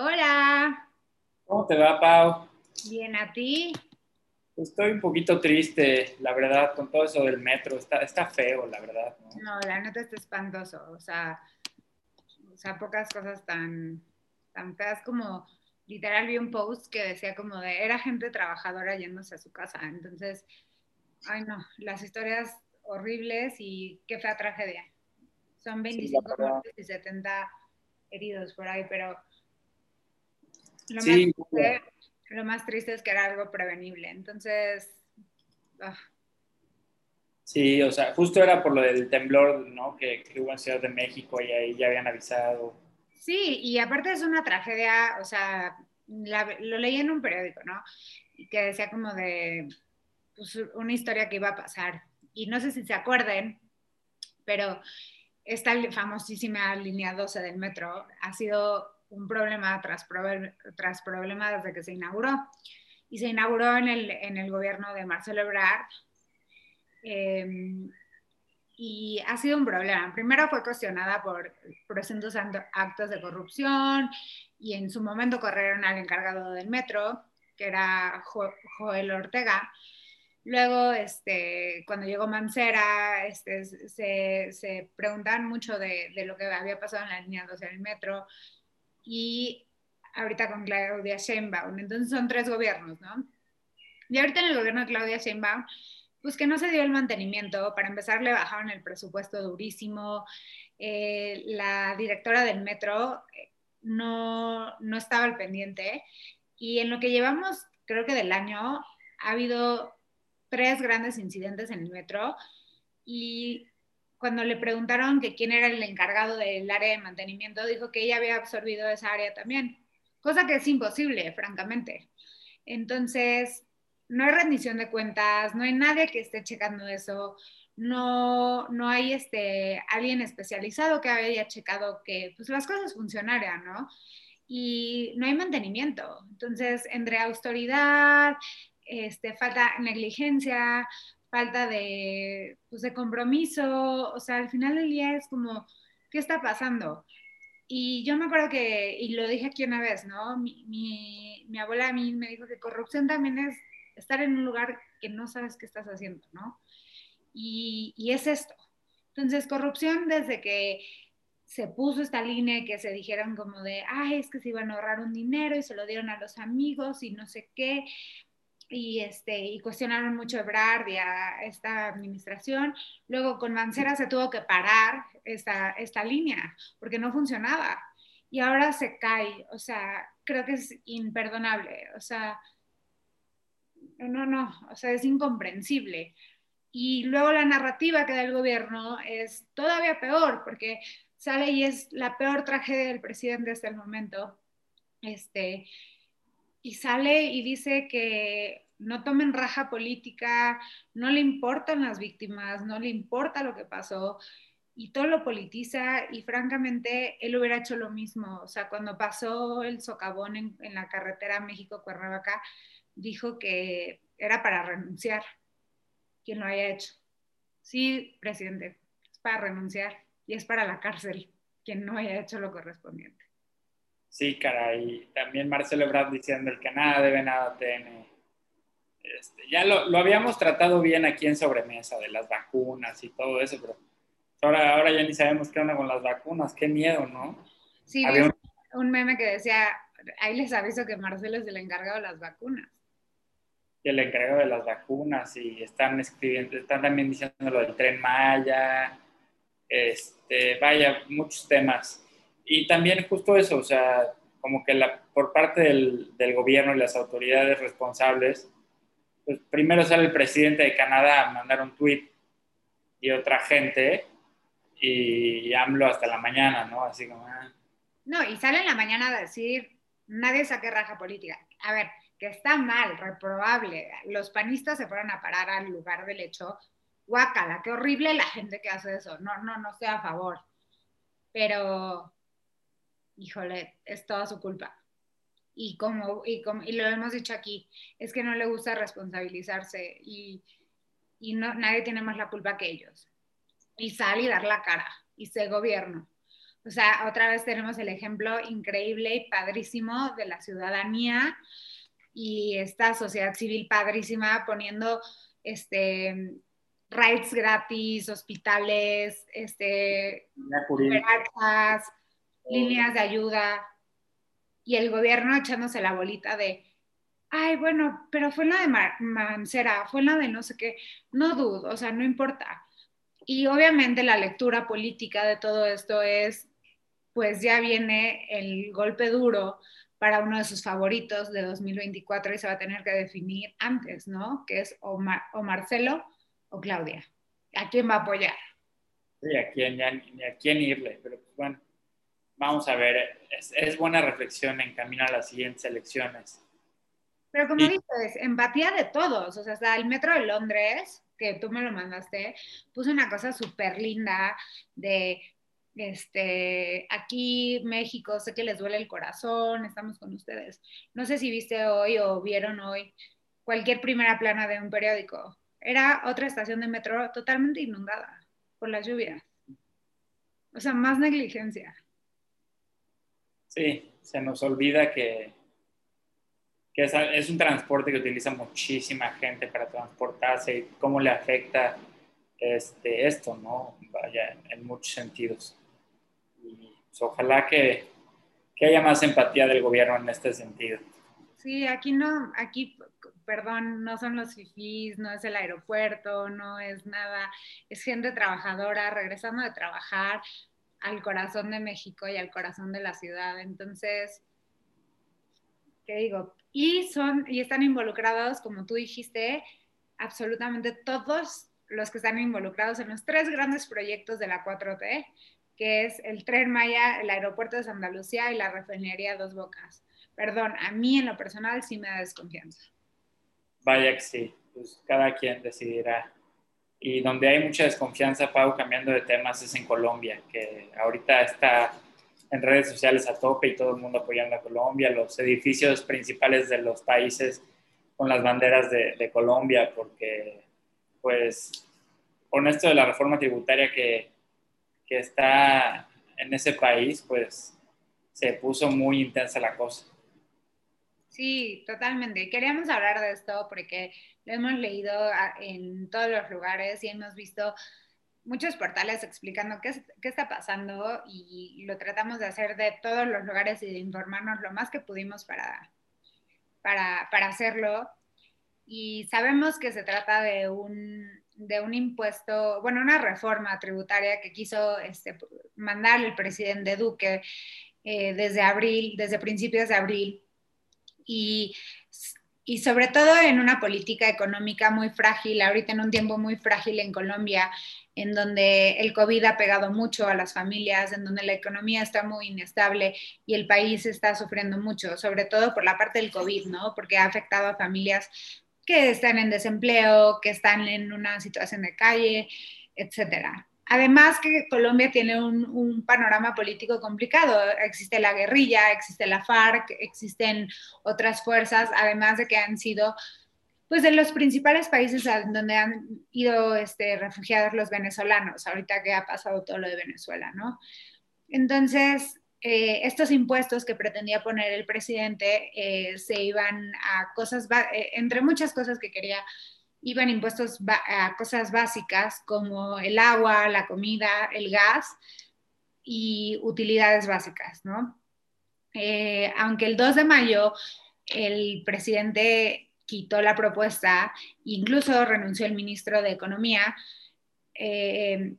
Hola. ¿Cómo te va, Pau? Bien, ¿a ti? Estoy un poquito triste, la verdad, con todo eso del metro. Está, está feo, la verdad. ¿no? la neta está espantoso. O sea, o sea, pocas cosas tan, tan feas como literal vi un post que decía como de era gente trabajadora yéndose a su casa. Entonces, ay no, las historias horribles y qué fea tragedia. Son 25 muertes y 70 heridos por ahí, pero lo, más, triste, es que era algo prevenible. Entonces, ah. Sí, o sea, justo era por lo del temblor, ¿no? Que, hubo en Ciudad de México y ahí ya habían avisado. Sí, y aparte es una tragedia, o sea, lo leí en un periódico, ¿no? Que decía como de pues, una historia que iba a pasar. Y no sé si se acuerden, pero esta famosísima línea 12 del metro ha sido un problema tras, problema desde que se inauguró. Y se inauguró en el, en el gobierno de Marcelo Ebrard. Em, y ha sido un problema. Primero fue cuestionada por presuntos actos de corrupción y en su momento corrieron al encargado del metro, que era Joel Ortega. Luego, este, cuando llegó Mancera, este, se, se preguntaban mucho de, de, lo que había pasado en la línea 12 del metro y ahorita con Claudia Sheinbaum. Entonces son tres gobiernos, ¿no? Y ahorita en el gobierno de Claudia Sheinbaum, pues que no se dio el mantenimiento. Para empezar, le bajaron el presupuesto durísimo. Eh, la directora del metro eh, no, no estaba al pendiente. Y en lo que llevamos, creo que del año, ha habido tres grandes incidentes en el metro. Y cuando le preguntaron que quién era el encargado del área de mantenimiento, dijo que ella había absorbido esa área también, cosa que es imposible, francamente. Entonces, no hay rendición de cuentas, no hay nadie que esté checando eso, no, no hay este, alguien especializado que haya checado que pues, las cosas funcionaran, ¿no? Y no hay mantenimiento. Entonces, entre autoridad, este, falta negligencia, falta de, pues, de compromiso, o sea, al final del día es como, ¿qué está pasando? Y yo me acuerdo que, y lo dije aquí una vez, ¿no? Mi, mi, abuela a mí me dijo que corrupción también es estar en un lugar que no sabes qué estás haciendo, ¿no? Y, y es esto. Entonces, corrupción desde que se puso esta línea que se dijeron como de, ay, es que se iban a ahorrar un dinero y se lo dieron a los amigos y no sé qué y, este, y cuestionaron mucho Ebrard y a esta administración. Luego con Mancera se tuvo que parar esta, esta línea porque no funcionaba y ahora se cae. O sea, creo que es imperdonable. O sea, no, no, o sea, es incomprensible. Y luego la narrativa que da el gobierno es todavía peor porque sale y es la peor tragedia del presidente hasta el momento. Este, y sale y dice que no tomen raja política, no le importan las víctimas, no le importa lo que pasó y todo lo politiza y francamente él hubiera hecho lo mismo. O sea, cuando pasó el socavón en, la carretera México-Cuernavaca, dijo que era para renunciar, quien lo haya hecho. Sí, presidente, es para renunciar y es para la cárcel, quien no haya hecho lo correspondiente. Sí, caray. También Marcelo Ebrard diciendo el que nada debe, nada tiene. Este, ya lo, lo, habíamos tratado bien aquí en Sobremesa, de las vacunas y todo eso, pero ahora, ahora ya ni sabemos qué onda con las vacunas. Qué miedo, ¿no? Sí, Había un... meme que decía, ahí les aviso que Marcelo es el encargado de las vacunas. Y el encargado de las vacunas y están escribiendo, están también diciendo lo del tren Maya, este, vaya, muchos temas. Y también justo eso, o sea, como que la, por parte del, del, gobierno y las autoridades responsables, pues primero sale el presidente de Canadá a mandar un tweet y otra gente y, AMLO hasta la mañana, ¿no? Así como... Ah. No, y sale en la mañana a decir, nadie saque raja política. A ver, que está mal, reprobable. Los panistas se fueron a parar al lugar del hecho. Guácala, qué horrible la gente que hace eso. No, no, no estoy a favor. Pero híjole, es toda su culpa. Y como, y como, y lo hemos dicho aquí, es que no le gusta responsabilizarse y, y no, nadie tiene más la culpa que ellos. Y sal y dar la cara y sé gobierno. O sea, otra vez tenemos el ejemplo increíble y padrísimo de la ciudadanía y esta sociedad civil padrísima poniendo este rides gratis, hospitales, este, líneas de ayuda, y el gobierno echándose la bolita de, ay, bueno, pero fue la de Mancera, fue la de no sé qué, no dudo, o sea, no importa. Y obviamente la lectura política de todo esto es, pues ya viene el golpe duro para uno de sus favoritos de 2024 y se va a tener que definir antes, ¿no? Que es o, o Marcelo o Claudia. ¿A quién va a apoyar? Sí, a quién, ya, ni a quién irle, pero pues bueno, vamos a ver, es, buena reflexión en camino a las siguientes elecciones. Pero como dices, empatía de todos, o sea, hasta el Metro de Londres, que tú me lo mandaste, puso una cosa súper linda de, este, aquí México, sé que les duele el corazón, estamos con ustedes. No sé si viste hoy o vieron hoy cualquier primera plana de un periódico. Era otra estación de metro totalmente inundada por las lluvias. O sea, más negligencia. Sí, se nos olvida que, que es, un transporte que utiliza muchísima gente para transportarse y cómo le afecta este, esto, ¿no? Vaya, en muchos sentidos. Y pues, ojalá que, que haya más empatía del gobierno en este sentido. Sí, aquí no, aquí, perdón, no son los fifís, no es el aeropuerto, no es nada, es gente trabajadora regresando de trabajar, al corazón de México y al corazón de la ciudad. Entonces, ¿qué digo? Y son, y están involucrados, como tú dijiste, absolutamente todos los que están involucrados en los tres grandes proyectos de la 4T, que es el Tren Maya, el Aeropuerto de Santa Lucía y la refinería Dos Bocas. Perdón, a mí en lo personal sí me da desconfianza. Vaya que sí, pues cada quien decidirá y donde hay mucha desconfianza, Pau, cambiando de temas, es en Colombia, que ahorita está en redes sociales a tope y todo el mundo apoyando a Colombia, los edificios principales de los países con las banderas de, de Colombia, porque pues con esto de la reforma tributaria que, que está en ese país, pues se puso muy intensa la cosa. Sí, totalmente. Queríamos hablar de esto porque lo hemos leído en todos los lugares y hemos visto muchos portales explicando qué, qué, está pasando y lo tratamos de hacer de todos los lugares y de informarnos lo más que pudimos para, para, para hacerlo. Y sabemos que se trata de un, de un impuesto, bueno, una reforma tributaria que quiso este, mandar el presidente Duque eh, desde abril, desde principios de abril. Y y sobre todo en una política económica muy frágil, ahorita en un tiempo muy frágil en Colombia, en donde el COVID ha pegado mucho a las familias, en donde la economía está muy inestable y el país está sufriendo mucho, sobre todo por la parte del COVID, ¿no? Porque ha afectado a familias que están en desempleo, que están en una situación de calle, etcétera. Además que Colombia tiene un, panorama político complicado. Existe la guerrilla, existe la FARC, existen otras fuerzas, además de que han sido pues de los principales países donde han ido este, refugiados los venezolanos, ahorita que ha pasado todo lo de Venezuela, ¿no? Entonces, eh, estos impuestos que pretendía poner el presidente eh, se iban a cosas, eh, entre muchas cosas que quería iban impuestos a cosas básicas como el agua, la comida, el gas y utilidades básicas, ¿no? Eh, aunque el 2 de mayo el presidente quitó la propuesta, incluso renunció el ministro de Economía, eh,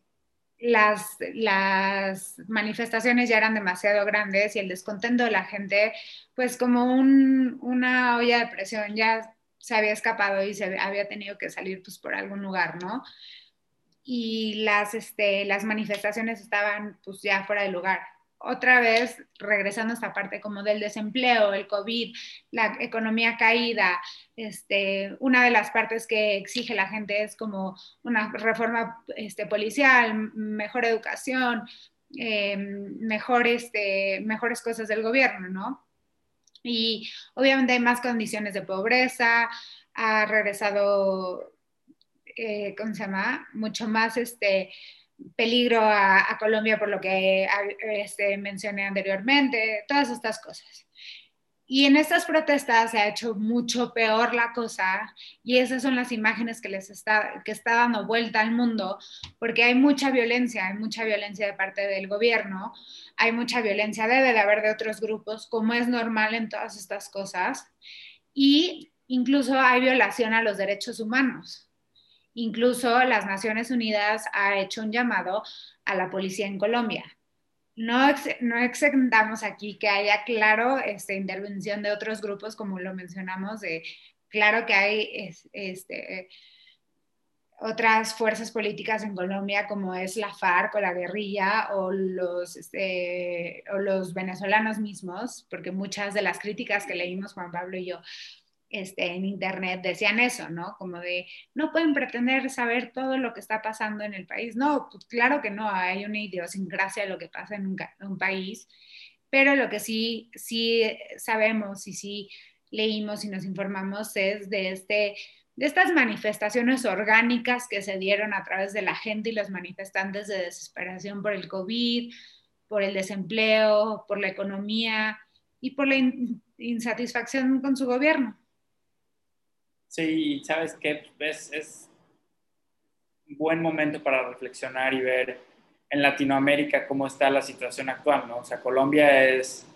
las, las, manifestaciones ya eran demasiado grandes y el descontento de la gente, pues como una olla de presión, ya se había escapado y se había tenido que salir pues por algún lugar, ¿no? Y las, este, las manifestaciones estaban pues ya fuera de lugar. Otra vez, regresando a esta parte como del desempleo, el COVID, la economía caída, este, una de las partes que exige la gente es como una reforma este, policial, mejor educación, eh, este, mejores cosas del gobierno, ¿no? Y obviamente hay más condiciones de pobreza, ha regresado, eh, ¿cómo se llama? Mucho más, este, peligro a, Colombia por lo que este, mencioné anteriormente, todas estas cosas. Y en estas protestas se ha hecho mucho peor la cosa y esas son las imágenes que les está, que dando vuelta al mundo porque hay mucha violencia, hay mucha violencia de parte del gobierno, hay mucha violencia, debe de haber de otros grupos, como es normal en todas estas cosas. Y incluso hay violación a los derechos humanos. Incluso las Naciones Unidas ha hecho un llamado a la policía en Colombia no, no exentamos aquí que haya, claro, este, intervención de otros grupos, como lo mencionamos, claro que hay este, otras fuerzas políticas en Colombia, como es la FARC o la guerrilla o los, este, o los venezolanos mismos, porque muchas de las críticas que leímos Juan Pablo y yo este, en internet decían eso, ¿no? Como de, no pueden pretender saber todo lo que está pasando en el país. No, pues claro que no, hay una idiosincrasia de lo que pasa en un, país, pero lo que sí, sí sabemos y sí leímos y nos informamos es de, este, de estas manifestaciones orgánicas que se dieron a través de la gente y los manifestantes de desesperación por el COVID, por el desempleo, por la economía y por la insatisfacción con su gobierno. Sí, sabes que es, es un buen momento para reflexionar y ver en Latinoamérica cómo está la situación actual, ¿no? O sea, Colombia es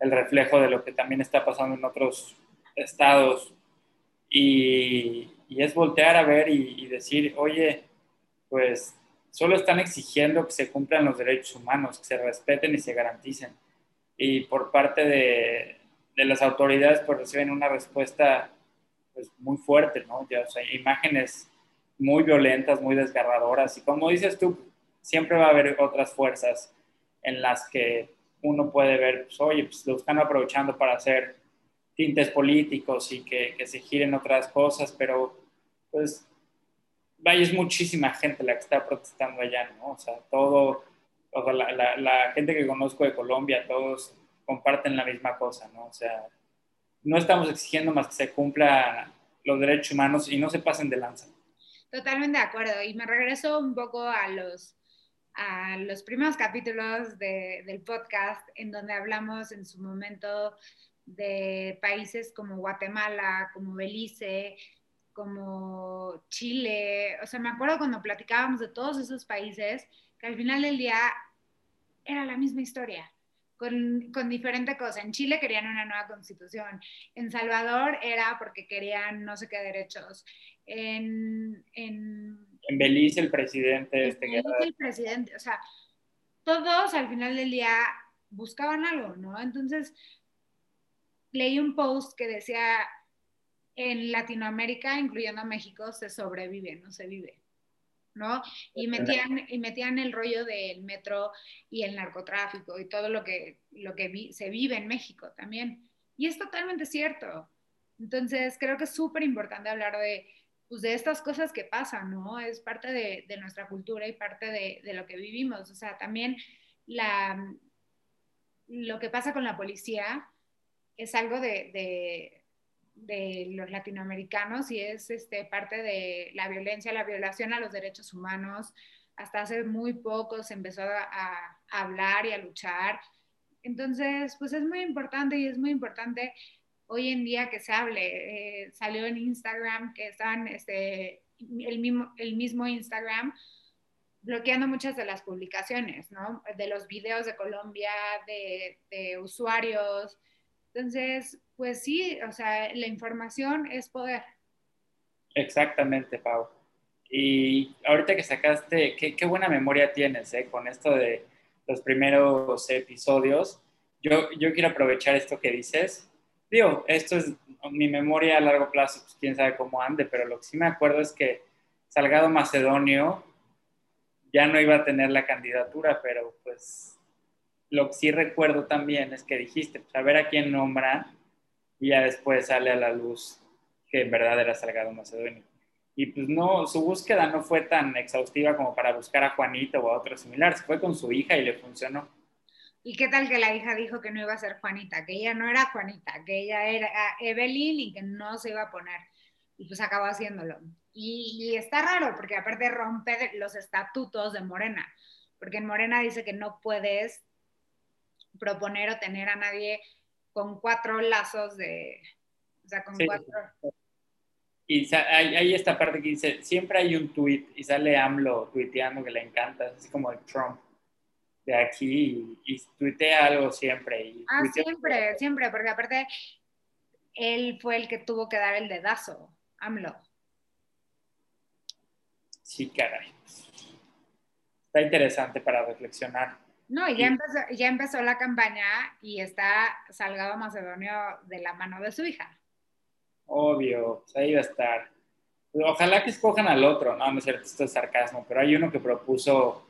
el reflejo de lo que también está pasando en otros estados y, es voltear a ver y, y, decir, oye, pues solo están exigiendo que se cumplan los derechos humanos, que se respeten y se garanticen. Y por parte de, de las autoridades, pues reciben una respuesta pues, muy fuerte, ¿no? Ya, o sea, imágenes muy violentas, muy desgarradoras. Y como dices tú, siempre va a haber otras fuerzas en las que uno puede ver, pues, oye, pues lo están aprovechando para hacer tintes políticos y que, que se giren otras cosas, pero pues vaya, es muchísima gente la que está protestando allá, ¿no? O sea, todo, o sea, la, la, la, gente que conozco de Colombia, todos comparten la misma cosa, ¿no? O sea, no estamos exigiendo más que se cumplan los derechos humanos y no se pasen de lanza. Totalmente de acuerdo. Y me regreso un poco a los, a los primeros capítulos del podcast en donde hablamos en su momento de países como Guatemala, como Belice, como Chile. O sea, me acuerdo cuando platicábamos de todos esos países que al final del día era la misma historia con, con diferente cosa. En Chile querían una nueva constitución, en Salvador era porque querían no sé qué derechos, en... En, en Belice el presidente... este Belice el presidente, o sea, todos al final del día buscaban algo, ¿no? Entonces, leí un post que decía, en Latinoamérica, incluyendo a México, se sobrevive, no se vive. ¿No? Y metían, y metían el rollo del metro y el narcotráfico y todo lo que, lo que se vive en México también. Y es totalmente cierto. Entonces, creo que es súper importante hablar de, pues, de estas cosas que pasan, ¿no? Es parte de, de nuestra cultura y parte de, de, lo que vivimos. O sea, también la, lo que pasa con la policía es algo de, de los latinoamericanos y es este, parte de la violencia, la violación a los derechos humanos. Hasta hace muy poco se empezó a, hablar y a luchar. Entonces, pues es muy importante y es muy importante hoy en día que se hable. Eh, salió en Instagram que están, este, el, mismo, el mismo Instagram bloqueando muchas de las publicaciones, ¿no? De los videos de Colombia, de, de usuarios. Entonces, pues sí, o sea, la información es poder. Exactamente, Pau. Y ahorita que sacaste, qué, buena memoria tienes ¿eh? con esto de los primeros episodios. Yo, yo quiero aprovechar esto que dices. Digo, esto es mi memoria a largo plazo, pues quién sabe cómo ande, pero lo que sí me acuerdo es que Salgado Macedonio ya no iba a tener la candidatura, pero pues lo que sí recuerdo también es que dijiste, pues a ver a quién nombra y ya después sale a la luz que en verdad era Salgado Macedonio. Y pues no, su búsqueda no fue tan exhaustiva como para buscar a Juanito o a otro similar, se fue con su hija y le funcionó. ¿Y qué tal que la hija dijo que no iba a ser Juanita, que ella no era Juanita, que ella era Evelyn y que no se iba a poner? Y pues acabó haciéndolo. Y, está raro, porque aparte rompe los estatutos de Morena, porque en Morena dice que no puedes proponer o tener a nadie con cuatro lazos de, o sea, con cuatro... Y hay, hay, esta parte que dice, siempre hay un tweet y sale AMLO tuiteando que le encanta, así como el Trump de aquí y, tuitea algo siempre. ah, siempre, siempre, porque aparte él fue el que tuvo que dar el dedazo, AMLO. Sí, caray. Está interesante para reflexionar. No, ya, empezó, ya empezó la campaña y está Salgado Macedonio de la mano de su hija. Obvio, ahí va a estar. Ojalá que escojan al otro, no, no es cierto, esto es sarcasmo, pero hay uno que propuso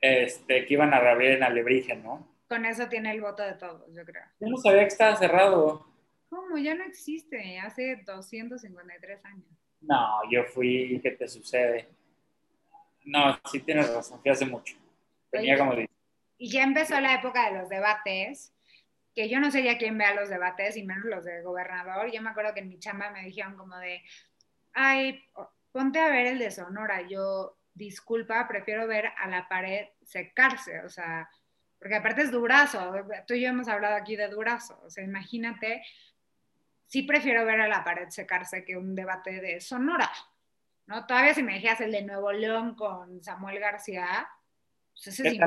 este, que iban a reabrir en Alebrije, ¿no? Con eso tiene el voto de todos, yo creo. Yo no sabía que estaba cerrado. ¿Cómo? Ya no existe, hace 253 años. No, yo fui, ¿qué te sucede? No, sí tienes razón, fui hace mucho. Tenía como Y ya empezó la época de los debates, que yo no sé ya quién vea los debates, y menos los de gobernador. Yo me acuerdo que en mi chamba me dijeron como de, ay, ponte a ver el de Sonora. Yo, disculpa, prefiero ver a la pared secarse, o sea, porque aparte es durazo, tú y yo hemos hablado aquí de durazo, o sea, imagínate, sí prefiero ver a la pared secarse que un debate de Sonora, ¿no? Todavía si me dijeras el de Nuevo León con Samuel García, pues ese ¿Qué,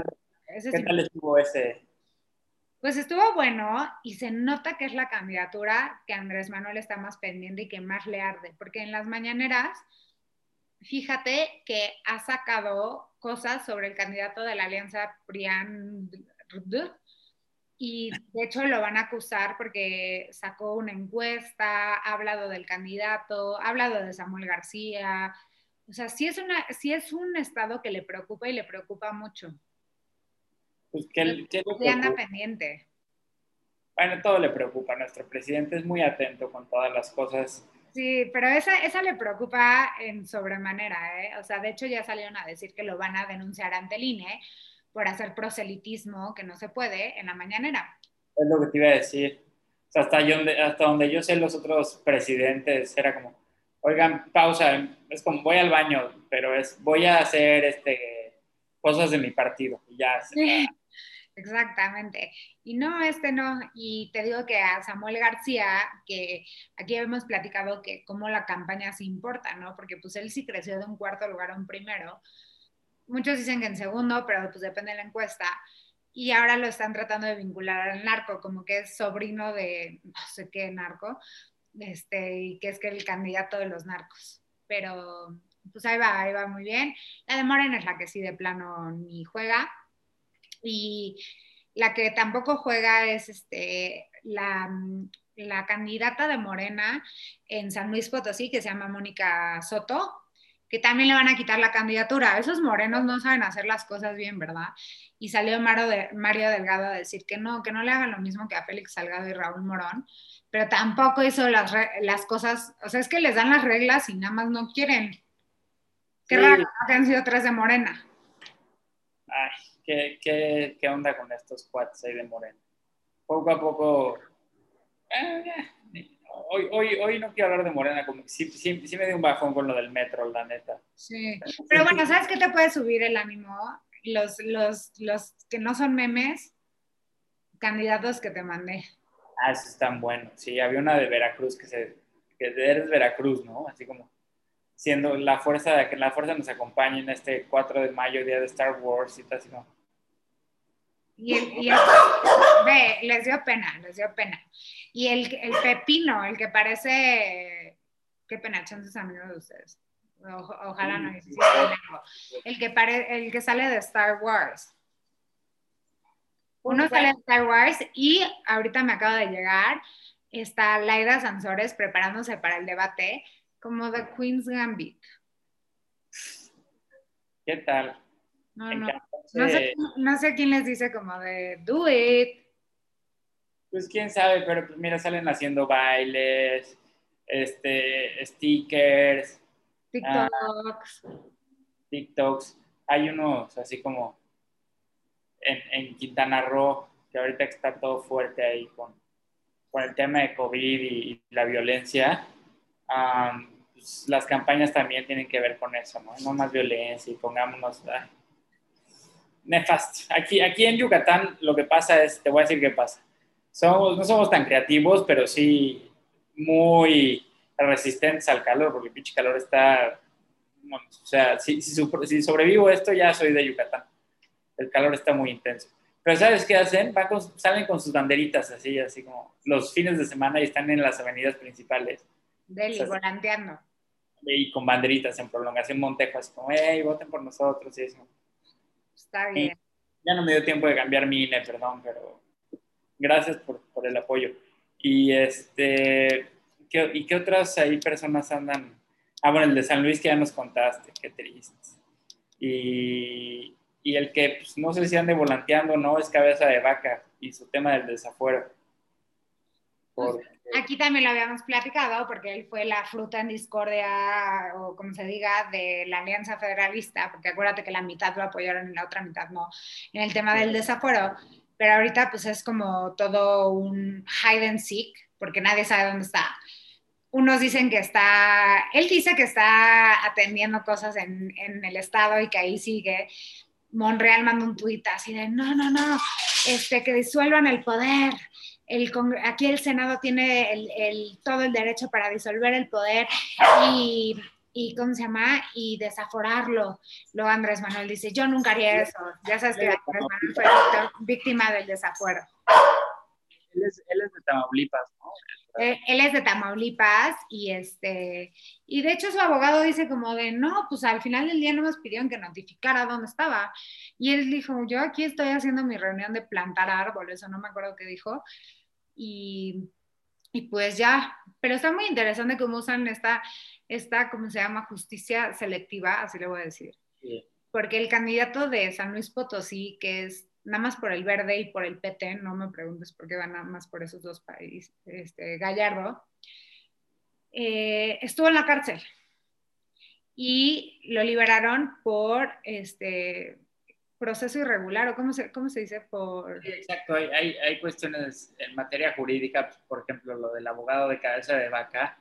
¿qué tal estuvo ese? Pues estuvo bueno y se nota que es la candidatura que Andrés Manuel está más pendiente y que más le arde, porque en las mañaneras fíjate que ha sacado cosas sobre el candidato de la alianza Prian y de hecho lo van a acusar porque sacó una encuesta, ha hablado del candidato, ha hablado de Samuel García. O sea, sí es, una, sí es un estado que le preocupa y le preocupa mucho. Pues que, le anda pendiente. Bueno, todo le preocupa. Nuestro presidente es muy atento con todas las cosas Sí, pero esa, esa le preocupa en sobremanera, ¿eh? O sea, de hecho ya salieron a decir que lo van a denunciar ante el INE por hacer proselitismo que no se puede en la mañanera. Es lo que te iba a decir. O sea, hasta, donde, hasta donde yo sé los otros presidentes era como, oigan, pausa, es como voy al baño, pero es voy a hacer este cosas de mi partido y ya. Sí. Exactamente. Y no, este no. Y te digo que a Samuel García, que aquí hemos platicado que cómo la campaña se importa, ¿no? Porque pues él sí creció de un cuarto lugar a un primero. Muchos dicen que en segundo, pero pues depende de la encuesta. Y ahora lo están tratando de vincular al narco, como que es sobrino de no sé qué narco, este, y que es que el candidato de los narcos. Pero pues ahí va, ahí va muy bien. La de Morena es la que sí de plano ni juega y la que tampoco juega es este, la, la candidata de Morena en San Luis Potosí, que se llama Mónica Soto, que también le van a quitar la candidatura. Esos morenos no saben hacer las cosas bien, ¿verdad? Y salió Mario, de, Mario Delgado a decir que no, que no le hagan lo mismo que a Félix Salgado y Raúl Morón, pero tampoco hizo las, las cosas, o sea, es que les dan las reglas y nada más no quieren. Qué raro que han sido tres de Morena. Ay, ¿qué, qué, onda con estos cuates ahí de Morena? Poco a poco... Eh, hoy, hoy, hoy no quiero hablar de Morena, como que sí, sí, sí, me dio un bajón con lo del metro, la neta. Sí, pero bueno, ¿sabes qué te puede subir el ánimo? Los, los, los que no son memes, candidatos que te mandé. Ah, esos están buenos. Sí, había una de Veracruz que se... que eres Veracruz, ¿no? Así como siendo la fuerza que la fuerza nos acompañe en este 4 de mayo, día de Star Wars y tal, así como, y, el, ve, les dio pena, les dio pena. Y el, el pepino, el que parece, qué pena, sus amigos de ustedes. ojalá no el que, pare, el que sale de Star Wars. Uno sale de Star Wars y ahorita me acaba de llegar, está Laida Sansores preparándose para el debate como The Queen's Gambit. ¿Qué tal? No, no. No sé, no sé quién les dice como de do it. Pues quién sabe, pero pues mira, salen haciendo bailes, este, stickers, TikToks. TikToks. Hay unos así como en, en, Quintana Roo, que ahorita está todo fuerte ahí con, con el tema de COVID y, la violencia. pues, las campañas también tienen que ver con eso, ¿no? No más violencia y pongámonos... Ah, nefasto. Aquí, aquí en Yucatán lo que pasa es, te voy a decir qué pasa. Somos, no somos tan creativos, pero sí muy resistentes al calor, porque el pinche calor está... o sea, si, si, sobrevivo esto, ya soy de Yucatán. El calor está muy intenso. Pero ¿sabes qué hacen? salen con sus banderitas así, así como los fines de semana y están en las avenidas principales. Deli, volanteando. Y con banderitas en prolongación Montejo, así como, hey, voten por nosotros y eso. Está bien. ya no me dio tiempo de cambiar mi INE, perdón, pero gracias por, por el apoyo. Y este, ¿qué, ¿y qué otras ahí personas andan? Ah, bueno, el de San Luis que ya nos contaste, qué triste. Y, y el que pues, no sé si ande volanteando no es cabeza de vaca y su tema del desafuero. Aquí también lo habíamos platicado porque él fue la fruta en discordia, o como se diga, de la Alianza Federalista, porque acuérdate que la mitad lo apoyaron y la otra mitad no, en el tema del desafuero, pero ahorita pues es como todo un hide and seek, porque nadie sabe dónde está. Unos dicen que está, él dice que está atendiendo cosas en, el Estado y que ahí sigue. Monreal manda un tuit así de, no, no, no, este, que disuelvan el poder, el, aquí el Senado tiene el, todo el derecho para disolver el poder y, y, ¿cómo se llama? Y desaforarlo. Luego Andrés Manuel dice, yo nunca haría eso. Ya sabes que Andrés Manuel fue víctima del desafuero. Él es, él es de Tamaulipas, ¿no? Eh, él es de Tamaulipas y este y de hecho su abogado dice como de no, pues al final del día no nos pidieron que notificara dónde estaba. Y él dijo, yo aquí estoy haciendo mi reunión de plantar árboles, o no me acuerdo qué dijo, y, pues ya, pero está muy interesante cómo usan esta, esta, ¿cómo se llama? Justicia selectiva, así le voy a decir. Porque el candidato de San Luis Potosí, que es nada más por el verde y por el PT, no me preguntes por qué van nada más por esos dos países, este, Gallardo, eh, estuvo en la cárcel y lo liberaron por este, proceso irregular o cómo se, cómo se dice por... Sí, exacto, hay, hay, hay, cuestiones en materia jurídica, por ejemplo, lo del abogado de cabeza de vaca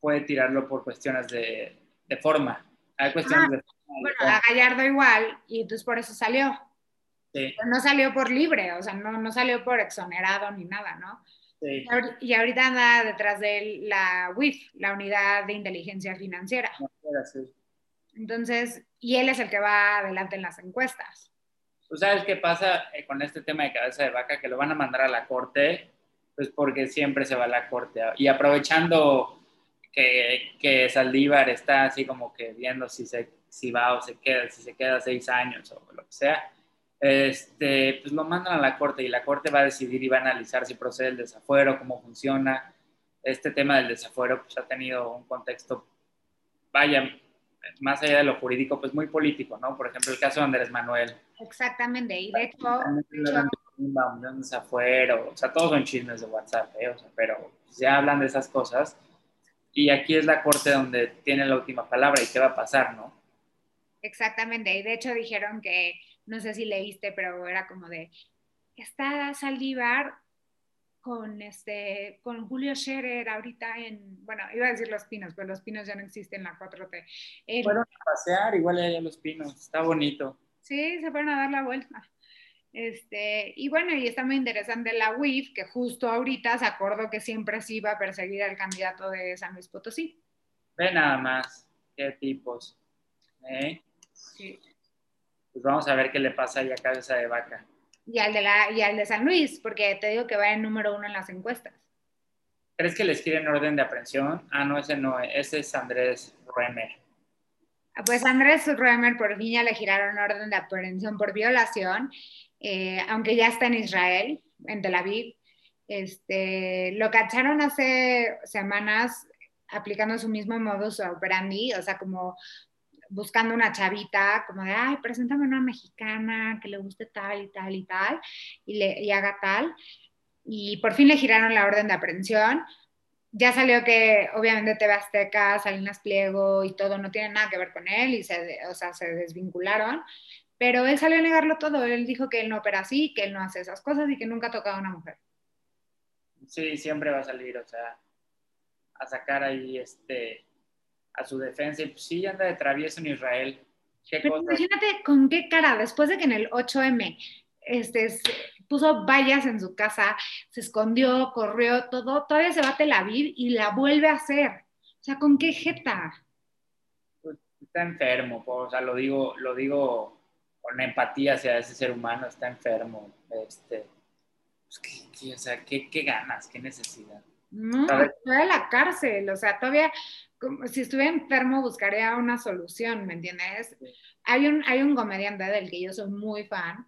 puede tirarlo por cuestiones de, de forma. Hay cuestiones de forma. Bueno, a Gallardo igual, y entonces por eso salió. Sí. no salió por libre, o sea, no, no salió por exonerado ni nada, ¿no? Sí. Y ahorita anda detrás de la WIF, la Unidad de Inteligencia Financiera. Entonces, y él es el que va adelante en las encuestas. ¿Tú sabes qué pasa eh, con este tema de cabeza de vaca? Que lo van a mandar a la corte, pues porque siempre se va a la corte. Y aprovechando que, que Saldívar está así como que viendo si, se, si va o se queda, si se queda seis años o lo que sea, este, pues lo mandan a la corte y la corte va a decidir y va a analizar si procede el desafuero, cómo funciona. Este tema del desafuero pues ha tenido un contexto, vaya, más allá de lo jurídico, pues muy político, ¿no? Por ejemplo, el caso de Andrés Manuel. Exactamente, y de hecho... Desafuero, o sea, todos son chismes de WhatsApp, ¿eh? o sea, pero se hablan de esas cosas y aquí es la corte donde tiene la última palabra y qué va a pasar, ¿no? Exactamente, y de hecho dijeron que, no sé si leíste, pero era como de, está Saldívar con, este, con Julio Scherer ahorita en, bueno, iba a decir Los Pinos, pero Los Pinos ya no existen en la 4T. fueron a pasear, igual allá Los Pinos, está bonito. Sí, se fueron a dar la vuelta. Este, y bueno, y está muy interesante la UIF, que justo ahorita se acordó que siempre se iba a perseguir al candidato de San Luis Potosí. Ve nada más, qué tipos. ¿eh? Sí. Pues vamos a ver qué le pasa ahí a cabeza de vaca y al de, la, y al de San Luis, porque te digo que va en número uno en las encuestas. ¿Crees que les quieren orden de aprehensión? Ah, no, ese no, ese es Andrés Ruemer. Pues Andrés Ruemer por fin le giraron orden de aprehensión por violación, eh, aunque ya está en Israel, en Tel Aviv. Este, lo cacharon hace semanas aplicando su mismo modus operandi, o sea, como buscando una chavita, como de, ay, preséntame una mexicana que le guste tal y tal y tal, y, le, y haga tal. Y por fin le giraron la orden de aprehensión. Ya salió que obviamente TV Azteca, Salinas Pliego y todo no tiene nada que ver con él y se, o sea, se desvincularon. Pero él salió a negarlo todo. Él dijo que él no opera así, que él no hace esas cosas y que nunca ha tocado a una mujer. Sí, siempre va a salir, o sea, a sacar ahí este a su defensa y pues sí anda de travieso en Israel. Pero imagínate con qué cara, después de que en el 8M este, puso vallas en su casa, se escondió, corrió, todo, todavía se va a Tel Aviv y la vuelve a hacer. O sea, ¿con qué jeta? Pues, está enfermo, o sea, lo digo, lo digo con empatía hacia ese ser humano, está enfermo. Este, pues, ¿qué, o sea, ¿qué, ganas? ¿Qué necesidad? No, está de la cárcel, o sea, todavía, si estuviera enfermo buscaría una solución, ¿me entiendes? Hay, un, hay un comediante del que yo soy muy fan,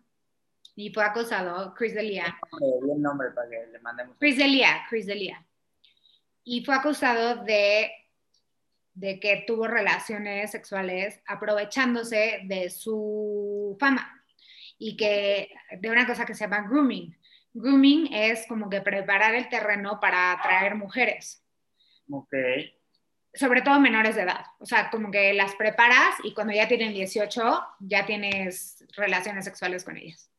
y fue acosado, Chris Delia. Bien nombre para que le mandemos. Chris Delia, Chris Delia. Y fue acusado de, de que tuvo relaciones sexuales aprovechándose de su fama y que de una cosa que se llama grooming. Grooming es como que preparar el terreno para atraer mujeres. Ok. Sobre todo menores de edad. O sea, como que las preparas y cuando ya tienen 18 ya tienes relaciones sexuales con ellas.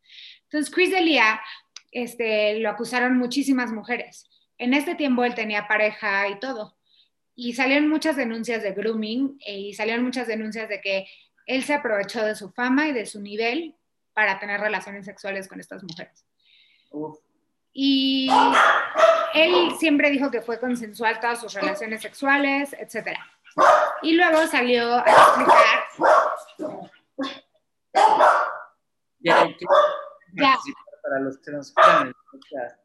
Entonces, Chris Delia este, lo acusaron muchísimas mujeres. En este tiempo él tenía pareja y todo. Y salieron muchas denuncias de grooming eh, y salieron muchas denuncias de que él se aprovechó de su fama y de su nivel para tener relaciones sexuales con estas mujeres. Y él siempre dijo que fue consensual todas sus relaciones sexuales, etc. Y luego salió a explicar para los que nos escuchan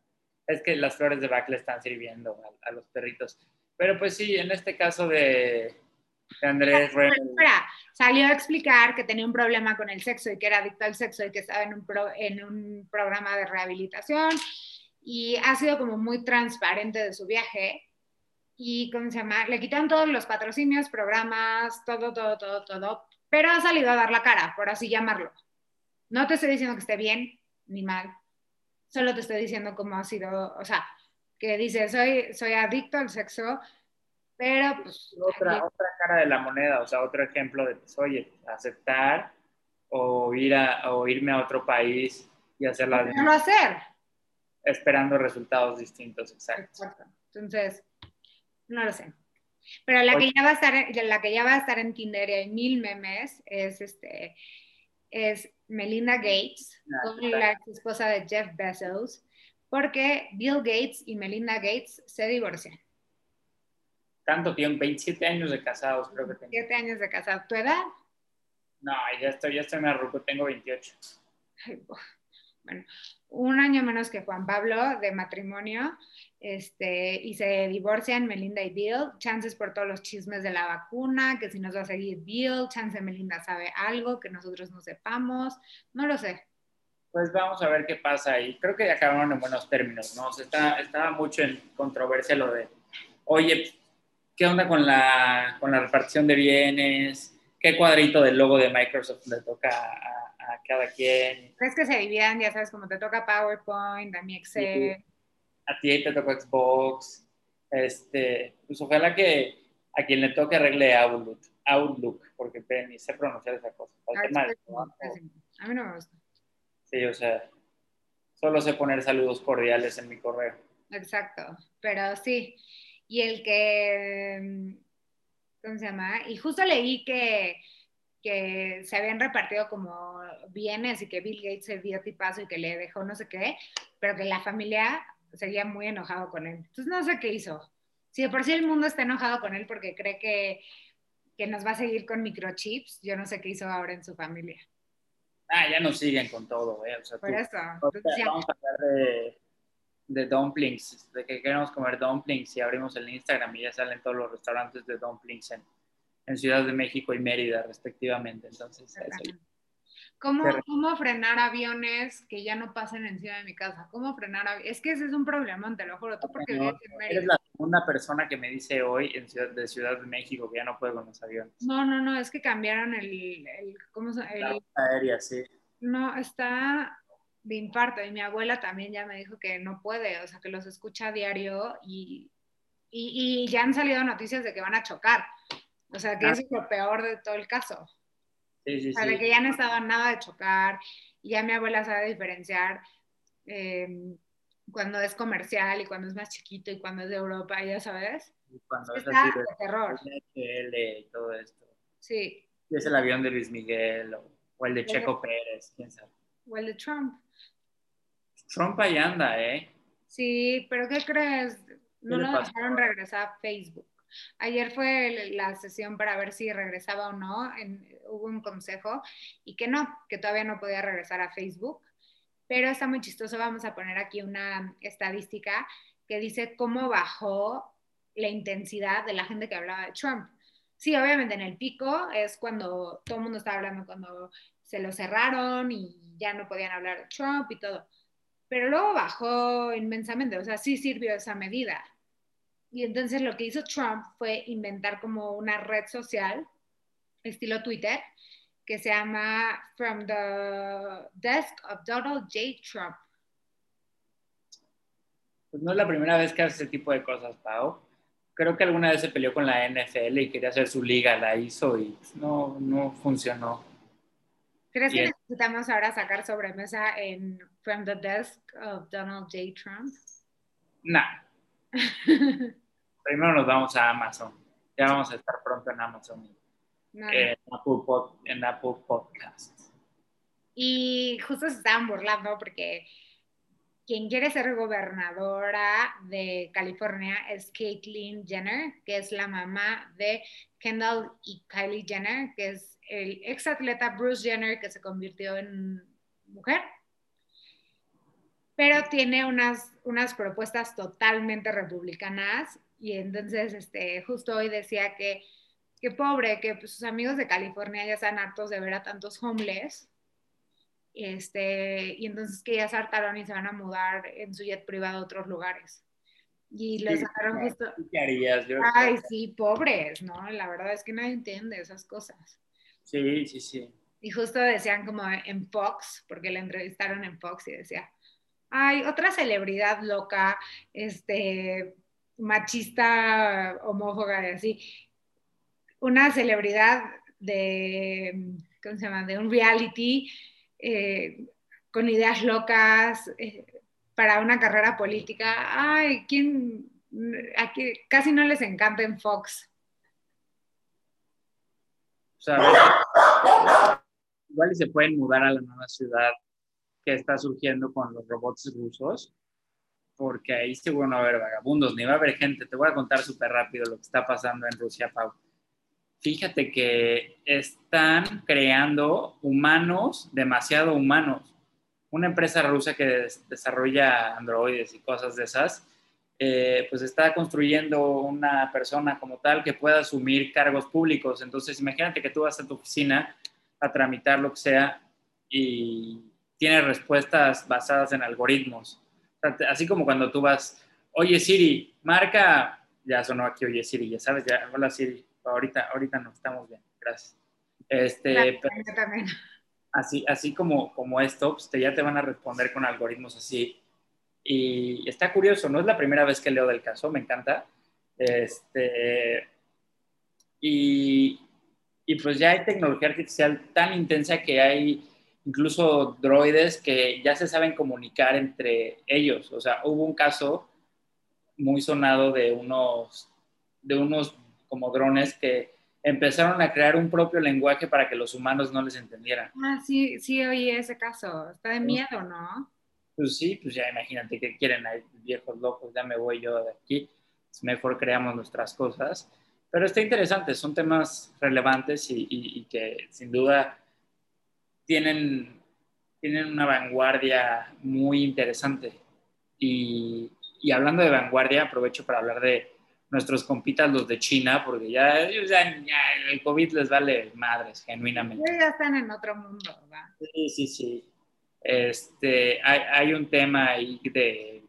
es que las flores de Bach le están sirviendo a, los perritos. Pero pues sí, en este caso de, Andrés salió a explicar que tenía un problema con el sexo y que era adicto al sexo y que estaba en un, en un programa de rehabilitación y ha sido como muy transparente de su viaje y, ¿cómo se llama? Le quitan todos los patrocinios, programas, todo, todo, todo, todo, pero ha salido a dar la cara, por así llamarlo. No te estoy diciendo que esté bien ni mal, solo te estoy diciendo cómo ha sido, o sea, que dice, soy, soy adicto al sexo, pero pues... Otra, otra cara de la moneda, o sea, otro ejemplo de, pues, oye, aceptar o, ir a, o irme a otro país y hacer la... No hacer. Esperando resultados distintos, exacto. Exacto. Entonces, no lo sé. Pero la que, ya va a estar, la que ya va a estar en Tinder y hay mil memes es este es Melinda Gates, ah, la esposa de Jeff Bezos, porque Bill Gates y Melinda Gates se divorcian. Tanto tiempo, 27 años de casados, creo que tengo. 27 años de casados. ¿Tu edad? No, ya estoy, ya estoy me tengo 28. Bueno, un año menos que Juan Pablo de matrimonio, este, y se divorcian Melinda y Bill, chances por todos los chismes de la vacuna, que si nos va a seguir Bill, chance Melinda sabe algo que nosotros no sepamos, no lo sé. Pues vamos a ver qué pasa ahí. Creo que acabaron en buenos términos, ¿no? está, estaba mucho en controversia lo de, oye, ¿qué onda con la, con la repartición de bienes? ¿Qué cuadrito del logo de Microsoft le toca a a cada quien. ¿Crees que se dividan, ya sabes, como te toca PowerPoint, a mi Excel? A ti te toca Xbox. Este, pues ojalá que a quien le toque arregle Outlook, Outlook porque ni sé pronunciar esa cosa. A mí no me gusta. Sí, o sea, solo sé poner saludos cordiales en mi correo. Exacto, pero sí. Y el que, ¿cómo se llama? Y justo leí que que se habían repartido como bienes y que Bill Gates se dio tipazo y que le dejó no sé qué, pero que la familia seguía muy enojado con él. Entonces no sé qué hizo. Si de por sí el mundo está enojado con él porque cree que, que nos va a seguir con microchips, yo no sé qué hizo ahora en su familia. Ah, ya nos siguen con todo, ¿eh? por eso. Vamos a hablar de, de dumplings, de que queremos comer dumplings y abrimos el Instagram y ya salen todos los restaurantes de dumplings en, en Ciudad de México y Mérida, respectivamente. Entonces, ¿Cómo, ¿Cómo, frenar aviones que ya no pasen encima de mi casa? ¿Cómo frenar aviones? Es que ese es un problema, te lo juro. Tú porque no, Eres la segunda persona que me dice hoy en Ciudad, de Ciudad de México que ya no puede con los aviones. No, no, no, es que cambiaron el... el ¿Cómo se llama? aérea, sí. No, está de infarto y mi abuela también ya me dijo que no puede, o sea, que los escucha a diario y, y, y ya han salido noticias de que van a chocar. O sea, que ah. es lo peor de todo el caso. Sí, sí, o sea, de que ya no estaba nada de chocar y ya mi abuela sabe diferenciar eh, cuando es comercial y cuando es más chiquito y cuando es de Europa, ya sabes. Cuando es así de terror. NHL y todo esto. Sí, Y es el avión de Luis Miguel o, o el de. Checo Pérez, quién sabe. o el de Trump. Trump ahí anda, ¿eh? Sí, pero ¿qué crees? No ¿Qué le lo dejaron regresar a Facebook. Ayer fue la sesión para ver si regresaba o no. en- hubo un consejo y que no, que todavía no podía regresar a Facebook. Pero está muy chistoso. Vamos a poner aquí una estadística que dice cómo bajó la intensidad de la gente que hablaba de Trump. Sí, obviamente en el pico es cuando todo el mundo estaba hablando, cuando se lo cerraron y ya no podían hablar de Trump y todo pero luego bajó inmensamente, o sea, sí sirvió esa medida. Y entonces lo que hizo Trump fue inventar como una red social, estilo Twitter, que se llama From the Desk of Donald J. Trump. Pues no es la primera vez que hace ese tipo de cosas, Pau. Creo que alguna vez se peleó con la NFL y quería hacer su liga, la hizo y no, no funcionó. ¿Crees que necesitamos ahora sacar sobremesa en From the Desk of Donald J. Trump? Nah, primero nos vamos a Amazon. Ya vamos a estar pronto en Amazon, No, no. en Apple, Pod- en Apple Podcast. Y justo se estaban burlando porque quien quiere ser gobernadora de California es Caitlyn Jenner, que es la mamá de Kendall y Kylie Jenner, que es el ex atleta Bruce Jenner que se convirtió en mujer. Pero tiene unas, unas propuestas totalmente republicanas y entonces este, justo hoy decía que, que pobre, que pues, sus amigos de California ya están hartos de ver a tantos homeless este, y entonces que ya se hartaron y se van a mudar en su jet privado a otros lugares. Y lo Sí, sacaron justo, ¿Tú ¿Qué harías? Yo- ay, sí, pobres, ¿no? La verdad es que nadie entiende esas cosas. Sí, sí, sí. Y justo decían como en Fox, porque la entrevistaron en Fox y decía, ay, otra celebridad loca, este, machista, homófoba y así. Una celebridad de, ¿cómo se llama? De un reality eh, con ideas locas eh, para una carrera política. Ay, ¿quién? Aquí casi no les encanta en Fox. Sea, igual se pueden mudar a la nueva ciudad que está surgiendo con los robots rusos, porque ahí seguro no va a haber vagabundos, ni va a haber gente. Te voy a contar súper rápido lo que está pasando en Rusia, Pau. Fíjate que están creando humanos, demasiado humanos. Una empresa rusa que des- desarrolla androides y cosas de esas, eh, pues está construyendo una persona como tal que pueda asumir cargos públicos. Entonces, imagínate que tú vas a tu oficina a tramitar lo que sea y tienes respuestas basadas en algoritmos. Así como cuando tú vas, oye Siri, marca, ya sonó aquí, oye Siri, ya sabes, ya, hola Siri, ahorita, ahorita no, estamos bien, gracias. Este, pero yo también. así, así como, como esto, pues te- ya te van a responder con algoritmos así. Y está curioso, no es la primera vez que leo del caso, me encanta. Este, y, y pues ya hay tecnología artificial tan intensa que hay incluso droides que ya se saben comunicar entre ellos. O sea, hubo un caso muy sonado de unos, de unos como drones que empezaron a crear un propio lenguaje para que los humanos no les entendieran. Ah, sí, sí oí ese caso. Está de miedo, ¿no? Pues sí, pues ya imagínate que quieren hay viejos locos, ya me voy yo de aquí, pues mejor creamos nuestras cosas. Pero está interesante, son temas relevantes y, y- y que sin duda tienen, tienen una vanguardia muy interesante. Y, y hablando de vanguardia, aprovecho para hablar de nuestros compitas, los de China, porque ya, ellos ya- ya el COVID les vale madres, genuinamente. Ellos ya están en otro mundo, ¿verdad? Sí, sí, sí. Este, hay, hay un tema ahí de...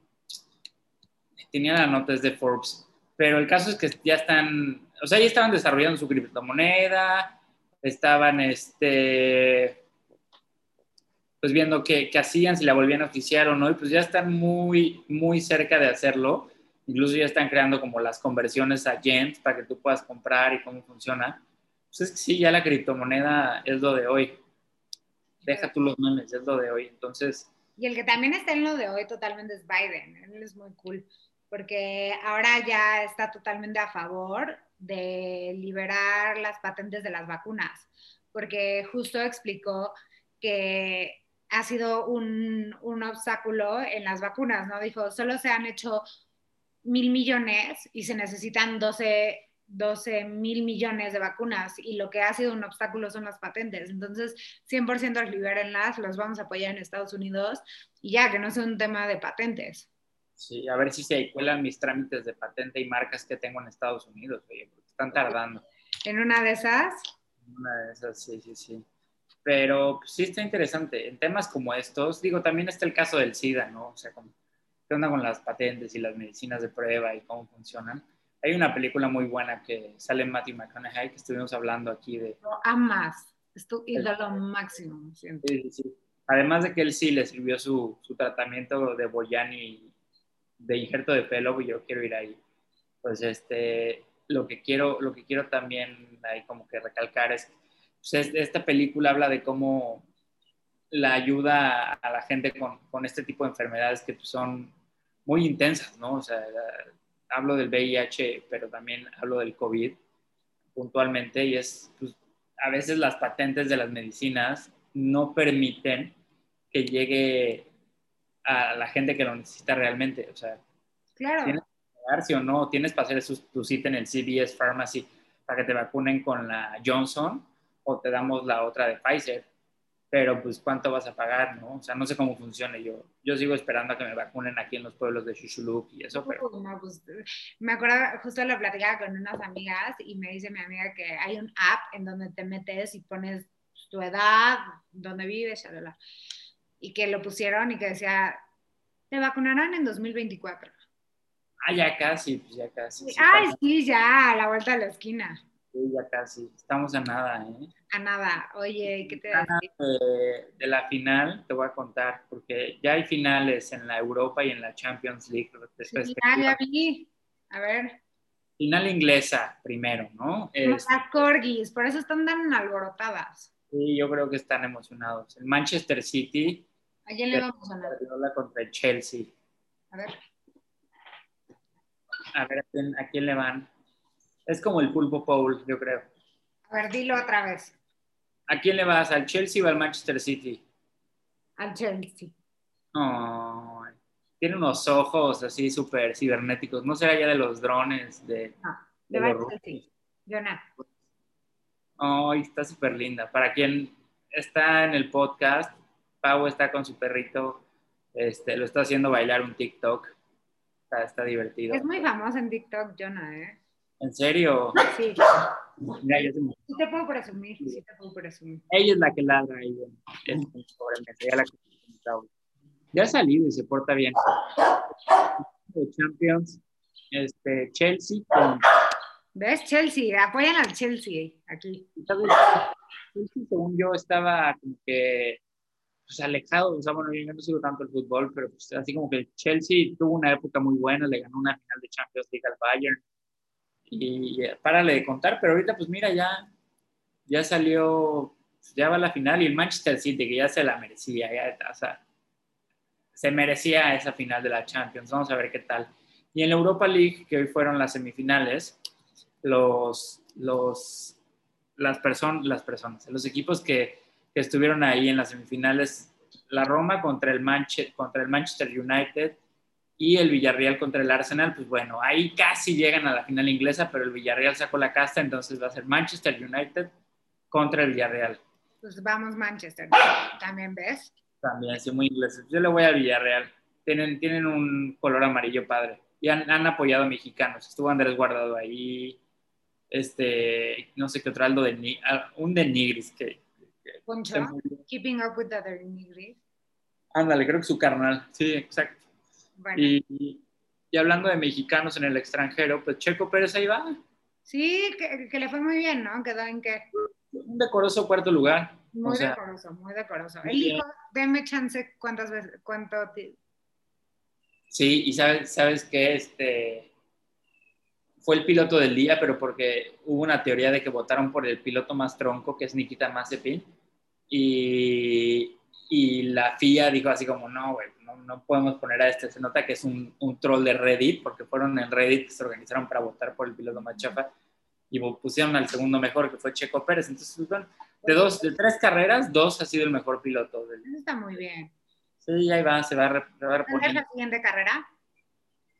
Tenía la nota es de Forbes, pero el caso es que ya están, o sea, ya estaban desarrollando su criptomoneda, estaban, este, pues viendo qué, qué hacían, si la volvían a oficiar o no, y pues ya están muy, muy cerca de hacerlo. Incluso ya están creando como las conversiones a yens para que tú puedas comprar y cómo funciona. Pues es que sí, ya la criptomoneda es lo de hoy deja tú los memes, es lo de hoy. Entonces, Y el que también está en lo de hoy totalmente es Biden. Él es muy cool, porque ahora ya está totalmente a favor de liberar las patentes de las vacunas, porque justo explicó que ha sido un, un obstáculo en las vacunas, ¿no? Dijo, solo se han hecho mil millones y se necesitan 12 12 mil millones de vacunas y lo que ha sido un obstáculo son las patentes. Entonces, 100% libérenlas, los vamos a apoyar en Estados Unidos y ya, que no sea un tema de patentes. Sí, a ver si se cuelan mis trámites de patente y marcas que tengo en Estados Unidos, oye, porque están tardando. ¿En una de esas? En una de esas, sí, sí, sí. Pero pues, sí está interesante. En temas como estos, digo, también está el caso del SIDA, ¿no? O sea, ¿qué onda con las patentes y las medicinas de prueba y cómo funcionan? Hay una película muy buena que sale en Matthew McConaughey que estuvimos hablando aquí de... Lo amas, es tu ídolo máximo. Sí, sí, sí. Además de que él sí le sirvió su, su tratamiento de Boyani de injerto de pelo, y yo quiero ir ahí. Pues este, lo que quiero, lo que quiero también ahí como que recalcar es, pues esta película habla de cómo la ayuda a la gente con, con este tipo de enfermedades que pues, son muy intensas, ¿no? O sea, hablo del VIH, pero también hablo del COVID puntualmente y es, pues, a veces las patentes de las medicinas no permiten que llegue a la gente que lo necesita realmente. O sea, claro. tienes que pagar, sí o no, tienes para hacer tu cita en el CVS Pharmacy para que te vacunen con la Johnson o te damos la otra de Pfizer pero pues cuánto vas a pagar, ¿no? O sea, no sé cómo funciona. Yo, yo sigo esperando a que me vacunen aquí en los pueblos de Chuchuluc y eso, pero... No, pues, me acuerdo, justo lo platicaba con unas amigas y me dice mi amiga que hay un app en donde te metes y pones tu edad, dónde vives, y que lo pusieron y que decía, te vacunarán en 2024. Ah, ya casi, pues ya casi. Ay, sí, ya, a la vuelta de la esquina. Sí, ya casi. Estamos a nada, ¿eh? A nada. Oye, ¿qué te de, de la final te voy a contar, porque ya hay finales en la Europa y en la Champions League. Sí, ya, ya vi. A ver. Final inglesa primero, ¿no? Es, las corgis, por eso están tan alborotadas. Sí, yo creo que están emocionados. El Manchester City. ¿A quién le vamos a ganar? contra el Chelsea. A ver. A ver, ¿a quién le van? Es como el pulpo Paul, yo creo. A ver, dilo otra vez. ¿A quién le vas? ¿Al Chelsea o al Manchester City? Al Chelsea. Oh, tiene unos ojos así súper cibernéticos. ¿No será ya de los drones? De, no, de, Chelsea. Yo no. Ay, está súper linda. Para quien está en el podcast, Pau está con su perrito. Este, lo está haciendo bailar un TikTok. Está, está divertido. Es muy famoso en TikTok, Jonah, ¿eh? ¿En serio? Sí. Mira, me... Sí te puedo presumir, sí te puedo presumir. Ella es la que ladra ahí en ya la Ya ha salido y se porta bien. Champions, este, Chelsea con... ¿Ves? Chelsea, apoyan al Chelsea aquí. Chelsea, según yo, estaba como que pues, alejado, o sea, bueno, yo no sigo tanto el fútbol, pero pues, así como que el Chelsea tuvo una época muy buena, le ganó una final de Champions League al Bayern, y párale de contar, pero ahorita pues mira, ya, ya salió, ya va la final y el Manchester City, que ya se la merecía, ya, o sea, se merecía esa final de la Champions, vamos a ver qué tal. Y en la Europa League, que hoy fueron las semifinales, los, los, las, personas las personas, los equipos que, que, estuvieron ahí en las semifinales, la Roma contra el, contra el Manchester United, y el Villarreal contra el Arsenal, pues bueno, ahí casi llegan a la final inglesa, pero el Villarreal sacó la casta, entonces va a ser Manchester United contra el Villarreal. Pues vamos Manchester, ¿también ves? También, sí, muy inglés. Yo le voy al Villarreal. Tienen, tienen un color amarillo padre. Y han, apoyado a mexicanos. Estuvo Andrés Guardado ahí. Este, no sé qué otro, Aldo de ah, un de Nigris que, Keeping up with the other Nigris. Ándale, creo que su carnal. Sí, exacto. Y, y, hablando de mexicanos en el extranjero, pues Checo Pérez ahí va. Sí, que, le fue muy bien, ¿no? Quedó en que... Un decoroso cuarto lugar. Muy decoroso, muy decoroso. El hijo, denme chance cuántas veces, cuánto... Sí, y sabes, sabes que este fue el piloto del día, pero porque hubo una teoría de que votaron por el piloto más tronco, que es Nikita Mazepin, y y la FIA dijo así como, no, güey, no, podemos poner a este. Se nota que es un, un, troll de Reddit, porque fueron en Reddit que se organizaron para votar por el piloto más chafa y pusieron al segundo mejor, que fue Checo Pérez. Entonces, pues, bueno, de, dos, de tres carreras, dos ha sido el mejor piloto. Del... Eso está muy bien. Sí, ahí va, se va a, reponer. ¿Es la siguiente carrera?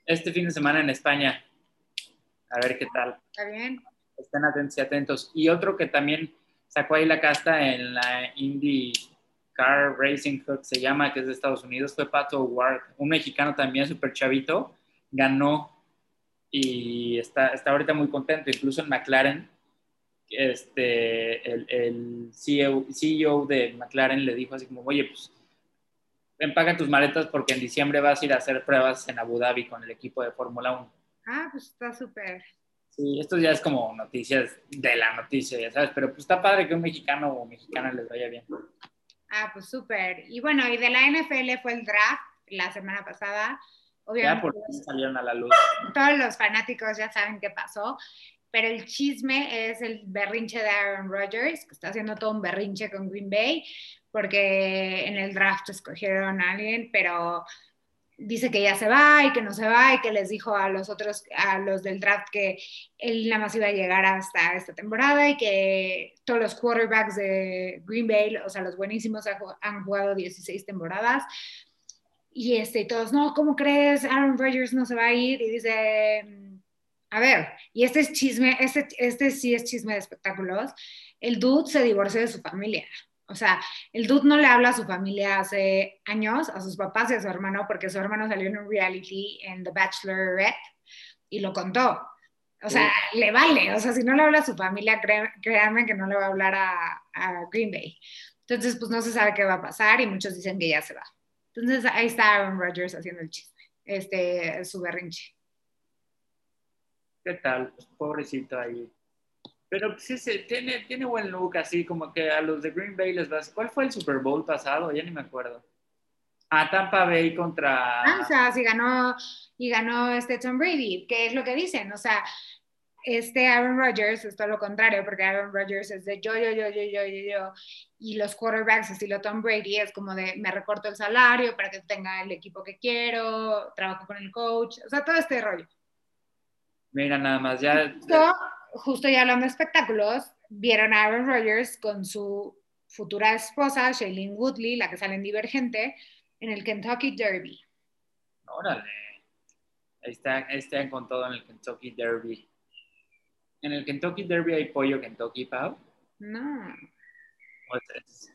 Este fin de semana en España. A ver qué tal. Está bien. Estén atentos y atentos. Y otro que también sacó ahí la casta en la Indy Car Racing Club, se llama, que es de Estados Unidos, fue Pato Ward, un mexicano también súper chavito, ganó y está, está ahorita muy contento, incluso en McLaren, este, el, el CEO, CEO, de McLaren le dijo así como, oye, pues empaga tus maletas porque en diciembre vas a ir a hacer pruebas en Abu Dhabi con el equipo de Fórmula 1. Ah, pues está súper. Sí, esto ya es como noticias de la noticia, ya sabes, pero pues está padre que un mexicano o mexicana les vaya bien. Ah, pues súper. Y bueno, y de la NFL fue el draft la semana pasada. Obviamente, ya por fin salieron a la luz. Todos los fanáticos ya saben qué pasó, pero el chisme es el berrinche de Aaron Rodgers, que está haciendo todo un berrinche con Green Bay, porque en el draft escogieron a alguien, pero dice que ya se va y que no se va y que les dijo a los otros, a los del draft que él nada más iba a llegar hasta esta temporada y que todos los quarterbacks de Green Bay, o sea, los buenísimos han jugado 16 temporadas. Y este, todos, no, ¿cómo crees? Aaron Rodgers no se va a ir. Y dice, a ver, y este es chisme, este, este sí es chisme de espectáculos. El dude se divorció de su familia. O sea, el dude no le habla a su familia hace años, a sus papás y a su hermano, porque su hermano salió en un reality en The Bachelorette y lo contó. O sea, le vale. O sea, si no le habla a su familia, créanme que no le va a hablar a, a, Green Bay. Entonces, pues no se sabe qué va a pasar y muchos dicen que ya se va. Entonces, ahí está Aaron Rodgers haciendo el chisme, este, su berrinche. ¿Qué tal? Pues pobrecito ahí. Pero sí, sí, tiene, tiene buen look, así como que a los de Green Bay les vas. ¿Cuál fue el Super Bowl pasado? Ya ni me acuerdo. A Tampa Bay contra. Ah, o sea, sí ganó, y ganó este Tom Brady, que es lo que dicen, o sea, este Aaron Rodgers es todo lo contrario, porque Aaron Rodgers es de yo, yo, yo, yo, yo, yo, yo, y los quarterbacks estilo Tom Brady es como de me recorto el salario para que tenga el equipo que quiero, trabajo con el coach, o sea, todo este rollo. Mira, nada más, ya justo ya hablando de espectáculos, vieron a Aaron Rodgers con su futura esposa, Shailene Woodley, la que sale en Divergente, en el Kentucky Derby. Órale. Ahí está, están con todo en el Kentucky Derby. ¿En el Kentucky Derby hay pollo Kentucky, Pau? No. Es,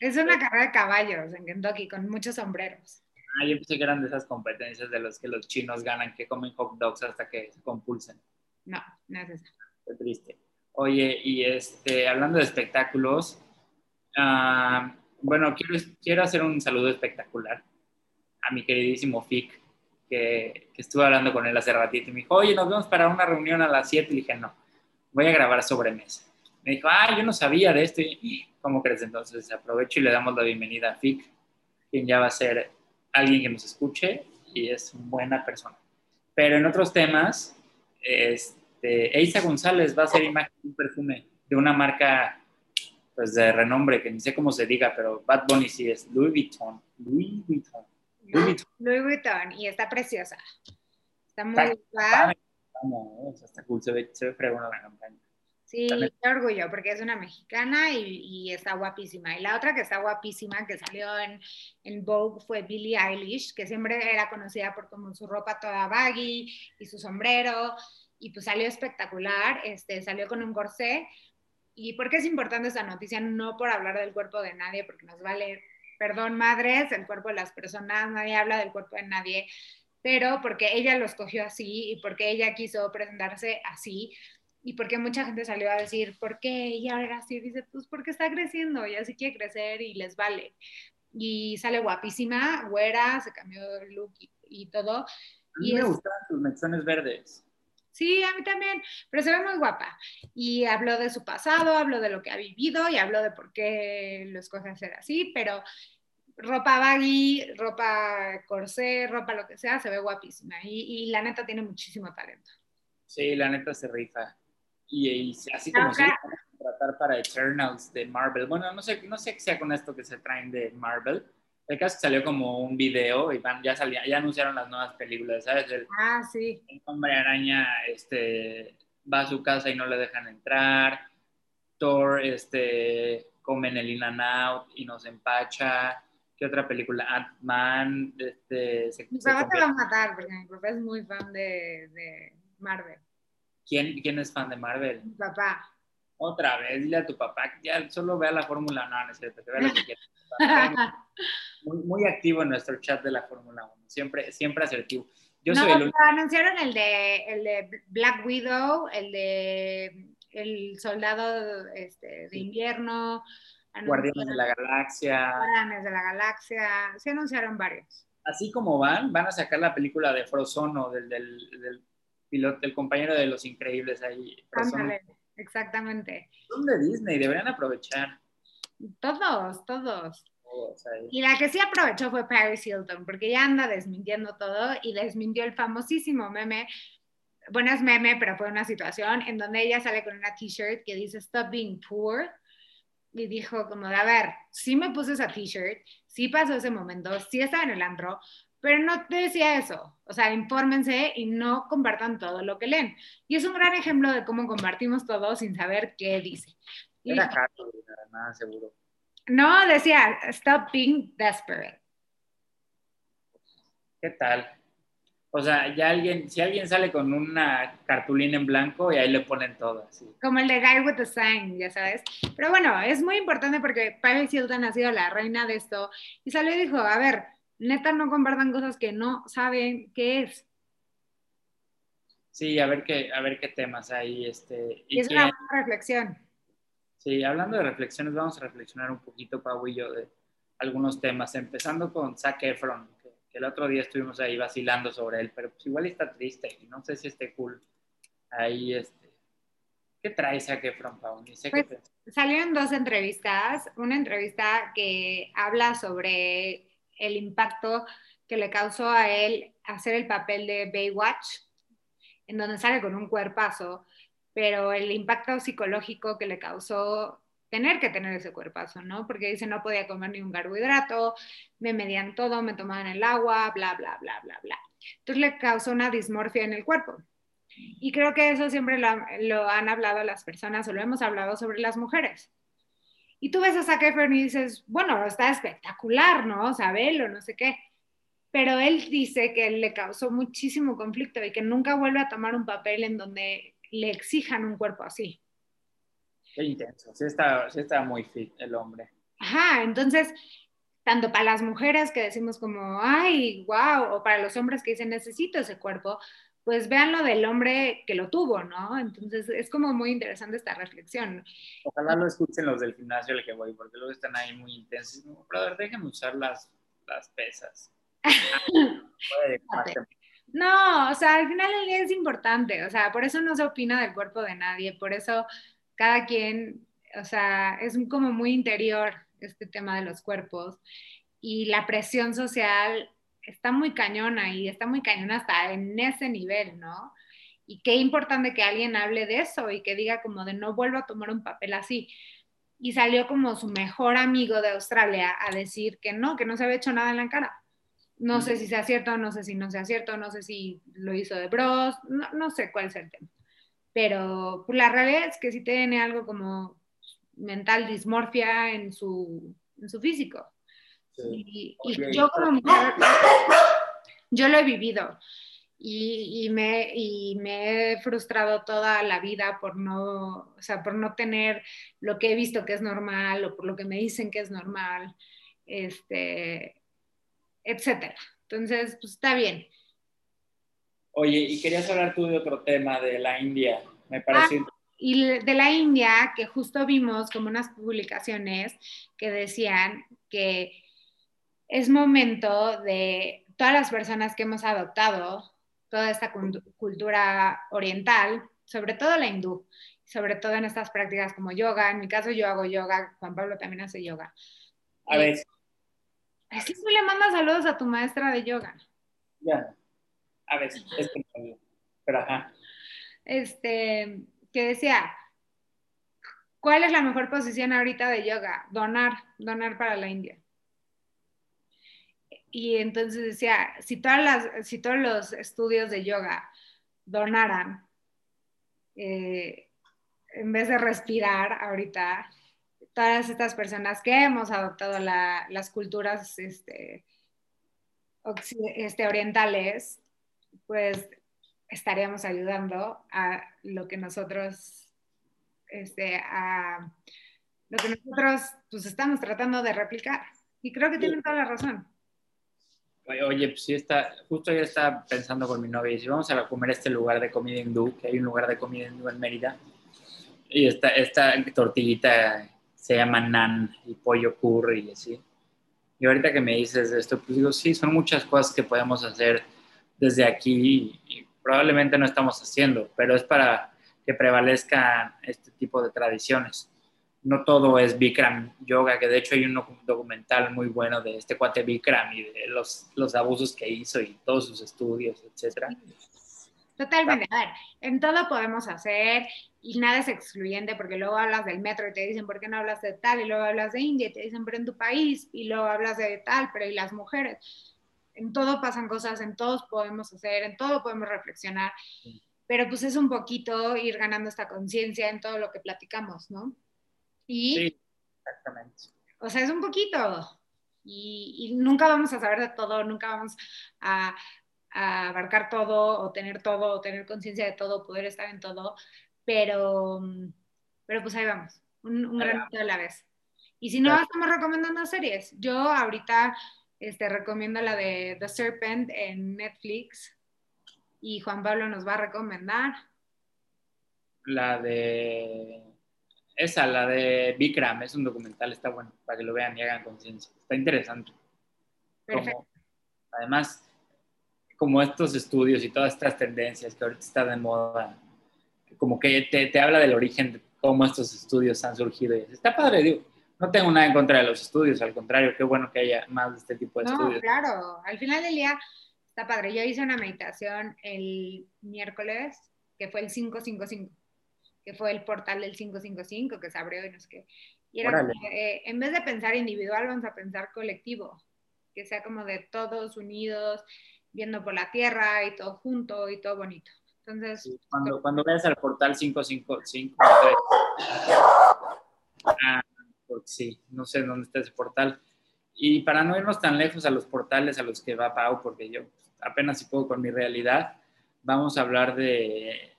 es una carrera de caballos en Kentucky con muchos sombreros. Ah, yo pensé que eran de esas competencias de los que los chinos ganan, que comen hot dogs hasta que se compulsen. No, no es eso. Qué triste. Oye, y este, hablando de espectáculos, uh, bueno, quiero, quiero hacer un saludo espectacular a mi queridísimo Fic, que, que, estuve hablando con él hace ratito y me dijo, oye, nos vemos para una reunión a las 7. Y dije, no, voy a grabar sobremesa. Me dijo, ah, yo no sabía de esto. Y, ¿Cómo crees? Entonces aprovecho y le damos la bienvenida a Fic, quien ya va a ser alguien que nos escuche y es buena persona. Pero en otros temas, este este, Eisa González va a hacer imagen de un perfume de una marca pues de renombre, que ni sé cómo se diga, pero Bad Bunny sí es Louis Vuitton. Louis Vuitton. Louis Vuitton. y está preciosa. Está muy guapa. Está cool, se ve, se ve fregona la campaña. Sí, qué orgullo, porque es una mexicana y, y, está guapísima. Y la otra que está guapísima, que salió en, en Vogue, fue Billie Eilish, que siempre era conocida por como su ropa toda baggy y su sombrero y pues salió espectacular, este, salió con un corsé. ¿Y por qué es importante esa noticia? No por hablar del cuerpo de nadie, porque nos vale, perdón, madres, el cuerpo de las personas, nadie habla del cuerpo de nadie, pero porque ella lo escogió así y porque ella quiso presentarse así y porque mucha gente salió a decir, ¿por qué ella ahora así? Dice, pues porque está creciendo y así quiere crecer y les vale. Y sale guapísima, güera, se cambió el look y, todo. A mí me gustan sus mechones verdes. Sí, a mí también, pero se ve muy guapa. Y habló de su pasado, habló de lo que ha vivido y habló de por qué lo escoge hacer así, pero ropa baggy, ropa corsé, ropa lo que sea, se ve guapísima. Y, la neta tiene muchísimo talento. Sí, la neta se rifa. Y, así como se contratar para Eternals de Marvel. Bueno, no sé, no sé qué sea con esto que se traen de Marvel. El caso que salió como un video y van, ya, salía, ya anunciaron las nuevas películas, ¿sabes? El, Ah, sí. el hombre araña este, va a su casa y no le dejan entrar. Thor este, come en el in and out y nos empacha. ¿Qué otra película? Ant-Man. Este, se- Mi se papá te va a matar porque mi papá es muy fan de, de Marvel. ¿Quién, ¿Quién es fan de Marvel? Mi papá. Otra vez, dile a tu papá que ya solo vea la Fórmula 1, no es cierto, que vea lo que quiera. Muy, muy activo en nuestro chat de la Fórmula 1, siempre, siempre asertivo. Yo no, soy el anunciaron el de, el de Black Widow, el de el soldado este, de invierno, Guardianes de la Galaxia. Guardianes de la Galaxia, se anunciaron varios. Así como van, van a sacar la película de Frozono, del, del, del piloto, del compañero de Los Increíbles ahí. Ándale, exactamente. Son de Disney, deberían aprovechar. Todos, todos. Y la que sí aprovechó fue Paris Hilton, porque ya anda desmintiendo todo y desmintió el famosísimo meme. Bueno, es meme, pero fue una situación en donde ella sale con una t-shirt que dice Stop being poor. Y dijo como a ver, sí me puse esa t-shirt, sí pasó ese momento, sí estaba en el antro, pero no te decía eso. O sea, infórmense y no compartan todo lo que leen. Y es un gran ejemplo de cómo compartimos todo sin saber qué dice. Y Era caro, nada seguro. No, decía, stop being desperate. ¿Qué tal? O sea, ya alguien, si alguien sale con una cartulina en blanco y ahí le ponen todo así. Como el de Guy with the Sign, ya sabes. Pero bueno, es muy importante porque Paris Hilton ha sido la reina de esto y salió y dijo, a ver, neta no compartan cosas que no saben qué es. Sí, a ver qué, a ver qué temas hay. Este, Y es que- una buena reflexión. Sí, hablando de reflexiones, vamos a reflexionar un poquito, Pau y yo, de algunos temas, empezando con Zac Efron, que, que el otro día estuvimos ahí vacilando sobre él, pero pues igual está triste y no sé si esté cool. Ahí, este, ¿qué trae Zac Efron, Pau? Ni sé qué Pues, pensar. Salieron dos entrevistas. Una entrevista que habla sobre el impacto que le causó a él hacer el papel de Baywatch, en donde sale con un cuerpazo, pero el impacto psicológico que le causó tener que tener ese cuerpazo, ¿no? Porque dice no podía comer ni un carbohidrato, me medían todo, me tomaban el agua, bla, bla, bla, bla, bla. Entonces le causó una dismorfia en el cuerpo. Y creo que eso siempre lo, lo han hablado las personas o lo hemos hablado sobre las mujeres. Y tú ves a Zac Efron y dices, bueno, está espectacular, ¿no? O sea, velo, no sé qué. Pero él dice que le causó muchísimo conflicto y que nunca vuelve a tomar un papel en donde le exijan un cuerpo así. Qué intenso. Sí está, sí está muy fit el hombre. Ajá, entonces, tanto para las mujeres que decimos como, ay, wow, o para los hombres que dicen, necesito ese cuerpo, pues vean lo del hombre que lo tuvo, ¿no? Entonces, es como muy interesante esta reflexión. Ojalá lo escuchen los del gimnasio al que voy, porque luego están ahí muy intensos. Brother, déjenme usar las, las pesas. No, o sea, al final el día es importante, o sea, por eso no se opina del cuerpo de nadie, por eso cada quien, o sea, es como muy interior este tema de los cuerpos y la presión social está muy cañona y está muy cañona hasta en ese nivel, ¿no? Y qué importante que alguien hable de eso y que diga como de no vuelvo a tomar un papel así. Y salió como su mejor amigo de Australia a decir que no, que no se había hecho nada en la cara. No sé si sea cierto, no sé si no sea cierto, no sé si lo hizo de bros, no, no sé cuál es el tema. Pero pues, la realidad es que sí tiene algo como mental dismorfia en su, en su físico. Sí. Y, yo como mujer, yo lo he vivido y, y me, y me he frustrado toda la vida por no, o sea, por no tener lo que he visto que es normal o por lo que me dicen que es normal, este, etcétera. Entonces, pues está bien. Oye, y querías hablar tú de otro tema de la India. Me pareció Y de la India, que justo vimos como unas publicaciones que decían que es momento de todas las personas que hemos adoptado toda esta cult- cultura oriental, sobre todo la hindú, sobre todo en estas prácticas como yoga. En mi caso yo hago yoga, Juan Pablo también hace yoga. A ver, Así tú le mandas saludos a tu maestra de yoga. ya. A ver, es que no, Pero ajá. Este, que decía, ¿Cuál es la mejor posición ahorita de yoga? Donar, donar para la India. Y entonces decía, si, todas las, si todos los estudios de yoga donaran, eh, en vez de respirar ahorita, todas estas personas que hemos adoptado las culturas este, este, orientales, pues estaríamos ayudando a lo que nosotros, este, a lo que nosotros pues estamos tratando de replicar. Y creo que tienen toda la razón. Oye, pues sí está, justo yo estaba pensando con mi novia, si vamos a comer este lugar de comida hindú, que hay un lugar de comida hindú en Mérida, y esta, esta tortillita se llama nan y pollo curry y así. Y ahorita que me dices esto, pues digo, sí, son muchas cosas que podemos hacer desde aquí y, probablemente no estamos haciendo, pero es para que prevalezcan este tipo de tradiciones. No todo es Bikram Yoga, que de hecho hay un documental muy bueno de este cuate Bikram y de los, los abusos que hizo y todos sus estudios, etcétera. Totalmente. A ver, en todo podemos hacer y nada es excluyente porque luego hablas del metro y te dicen, ¿por qué no hablas de tal? Y luego hablas de India y te dicen, pero en tu país y luego hablas de tal, pero y las mujeres. En todo pasan cosas, en todos podemos hacer, en todo podemos reflexionar, pero pues es un poquito ir ganando esta conciencia en todo lo que platicamos, ¿no? Y, sí, exactamente. O sea, es un poquito. Y, y nunca vamos a saber de todo, nunca vamos a, a abarcar todo o tener todo o tener conciencia de todo, poder estar en todo, pero, pero pues ahí vamos, un, un granito a la vez. Y si no, estamos recomendando series. Yo ahorita este, recomiendo la de The Serpent en Netflix y Juan Pablo nos va a recomendar. La de... Esa, la de Bikram, es un documental, está bueno, para que lo vean y hagan conciencia. Está interesante. Perfecto. además, como estos estudios y todas estas tendencias que ahorita están de moda, como que te, te habla del origen de cómo estos estudios han surgido. Y está padre, digo, no tengo nada en contra de los estudios, al contrario, qué bueno que haya más de este tipo de no, estudios. Claro, al final del día está padre. Yo hice una meditación el miércoles, que fue el 555, que fue el portal del 555 que se abrió y no sé qué. Y era eh, en vez de pensar individual, vamos a pensar colectivo, que sea como de todos unidos, viendo por la tierra y todo junto y todo bonito. Entonces, cuando, cuando veas al portal 555, ah, sí, no sé dónde está ese portal. Y para no irnos tan lejos a los portales a los que va Pau, porque yo apenas si puedo con mi realidad, vamos a hablar de,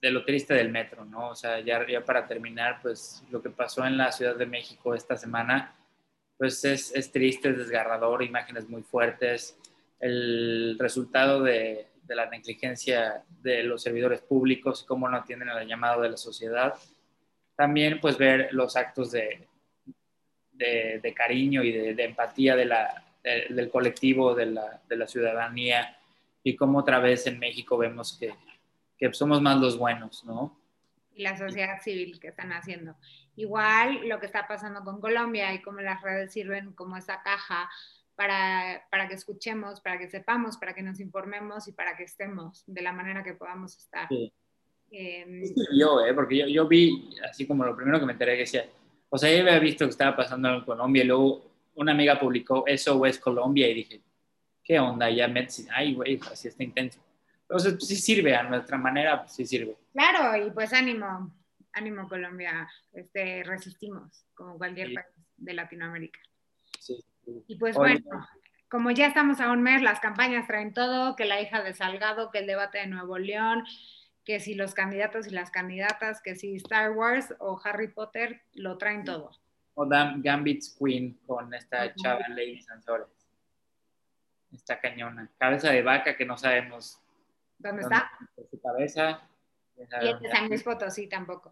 de lo triste del metro, ¿no? O sea, ya, ya para terminar, pues lo que pasó en la Ciudad de México esta semana, pues es, es triste, es desgarrador, imágenes muy fuertes el resultado de, la negligencia de los servidores públicos cómo no atienden al llamado de la sociedad. También pues ver los actos de, de, cariño y de, empatía de la, del colectivo, de la, de la, ciudadanía y cómo otra vez en México vemos que, que somos más los buenos, ¿no? Y la sociedad civil que están haciendo. Igual lo que está pasando con Colombia y cómo las redes sirven como esa caja para, para, que escuchemos, para que sepamos, para que nos informemos y para que estemos de la manera que podamos estar. Sí. Eh, yo, ¿eh? porque yo, yo, vi, así como lo primero que me enteré, que decía, o sea, yo había visto que estaba pasando en Colombia y luego una amiga publicó eso es Colombia y dije, ¿qué onda? Ya medicina, ay, güey, así está intenso. Entonces, pues, sí sirve, a nuestra manera, pues, sí sirve. Claro, y pues ánimo, ánimo Colombia, este, resistimos, como cualquier país de Latinoamérica. Sí. Y pues bueno, como ya estamos a un mes, las campañas traen todo, que la hija de Salgado, que el debate de Nuevo León, que si los candidatos y las candidatas, que si Star Wars o Harry Potter, lo traen todo. O Gambit's Queen con esta chava Lady Sansores. Esta cañona. Cabeza de vaca que no sabemos. ¿Dónde, está? Su cabeza. Y el de San Luis Potosí tampoco.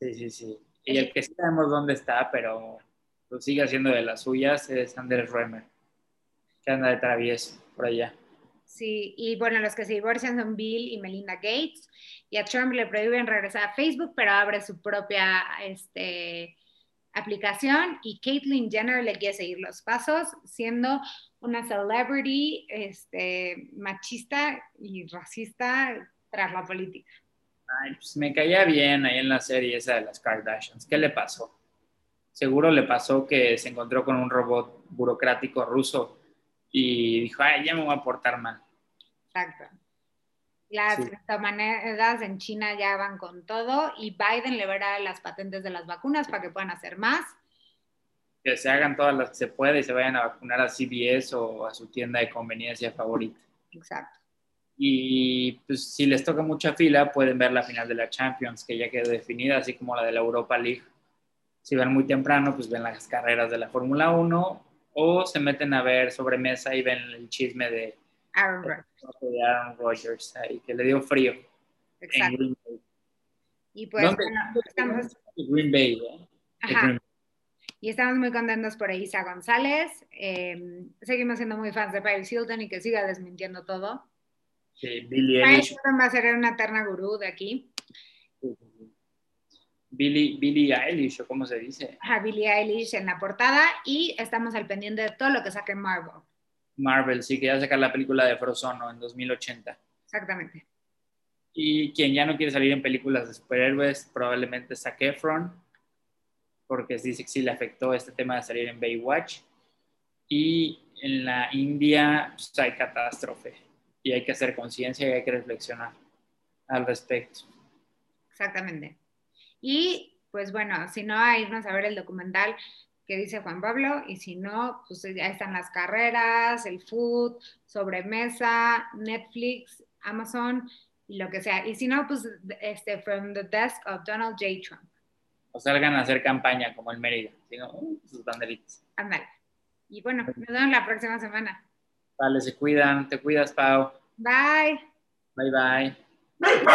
Sí, sí, sí. Y el que sí sabemos dónde está, pero lo sigue haciendo de las suyas, es Andrés Remer, que anda de travieso por allá. Sí, y bueno, los que se divorcian son Bill y Melinda Gates, y a Trump le prohíben regresar a Facebook, pero abre su propia este, aplicación, y Caitlyn Jenner le quiere seguir los pasos, siendo una celebrity este, machista y racista tras la política. Ay, pues me caía bien ahí en la serie esa de las Kardashians. ¿Qué le pasó? Seguro le pasó que se encontró con un robot burocrático ruso y dijo, ay, ya me voy a portar mal. Exacto. Las Sí. criptomonedas en China ya van con todo y Biden le verá las patentes de las vacunas para que puedan hacer más. Que se hagan todas las que se puede y se vayan a vacunar a CVS o a su tienda de conveniencia favorita. Exacto. Y pues si les toca mucha fila, pueden ver la final de la Champions, que ya quedó definida, así como la de la Europa League. Si van muy temprano, pues ven las carreras de la Fórmula 1 o se meten a ver sobremesa y ven el chisme de, Aaron Rodgers. ahí, que le dio frío en Exacto. Green Bay. Y pues ¿Dónde? bueno, estamos, Green Bay, ¿eh? Ajá, Green y estamos muy contentos por Isa González. Eh, seguimos siendo muy fans de Paris Hilton y que siga desmintiendo todo. Sí, Billie Eilish. Va a ser una eterna gurú de aquí. Billie, Billie Eilish, cómo se dice. a Billie Eilish en la portada y estamos al pendiente de todo lo que saque Marvel. Marvel, sí, que ya sacar la película de Frozen ¿no? en 2080. Exactamente. Y quien ya no quiere salir en películas de superhéroes, probablemente Zac Efron, porque dice que sí le afectó este tema de salir en Baywatch. Y en la India pues, hay catástrofe y hay que hacer conciencia y hay que reflexionar al respecto. Exactamente. Y pues bueno, si no, a irnos a ver el documental que dice Juan Pablo, y si no, pues ya están las carreras, el food, sobremesa, Netflix, Amazon y lo que sea. Y si no, pues este, From the Desk of Donald J. Trump. O salgan a hacer campaña como el Mérida, ¿sí, no? Uh, sus banderitas. Ándale. Y bueno, nos vemos la próxima semana. Vale, se cuidan, te cuidas, Pau. Bye. Bye bye.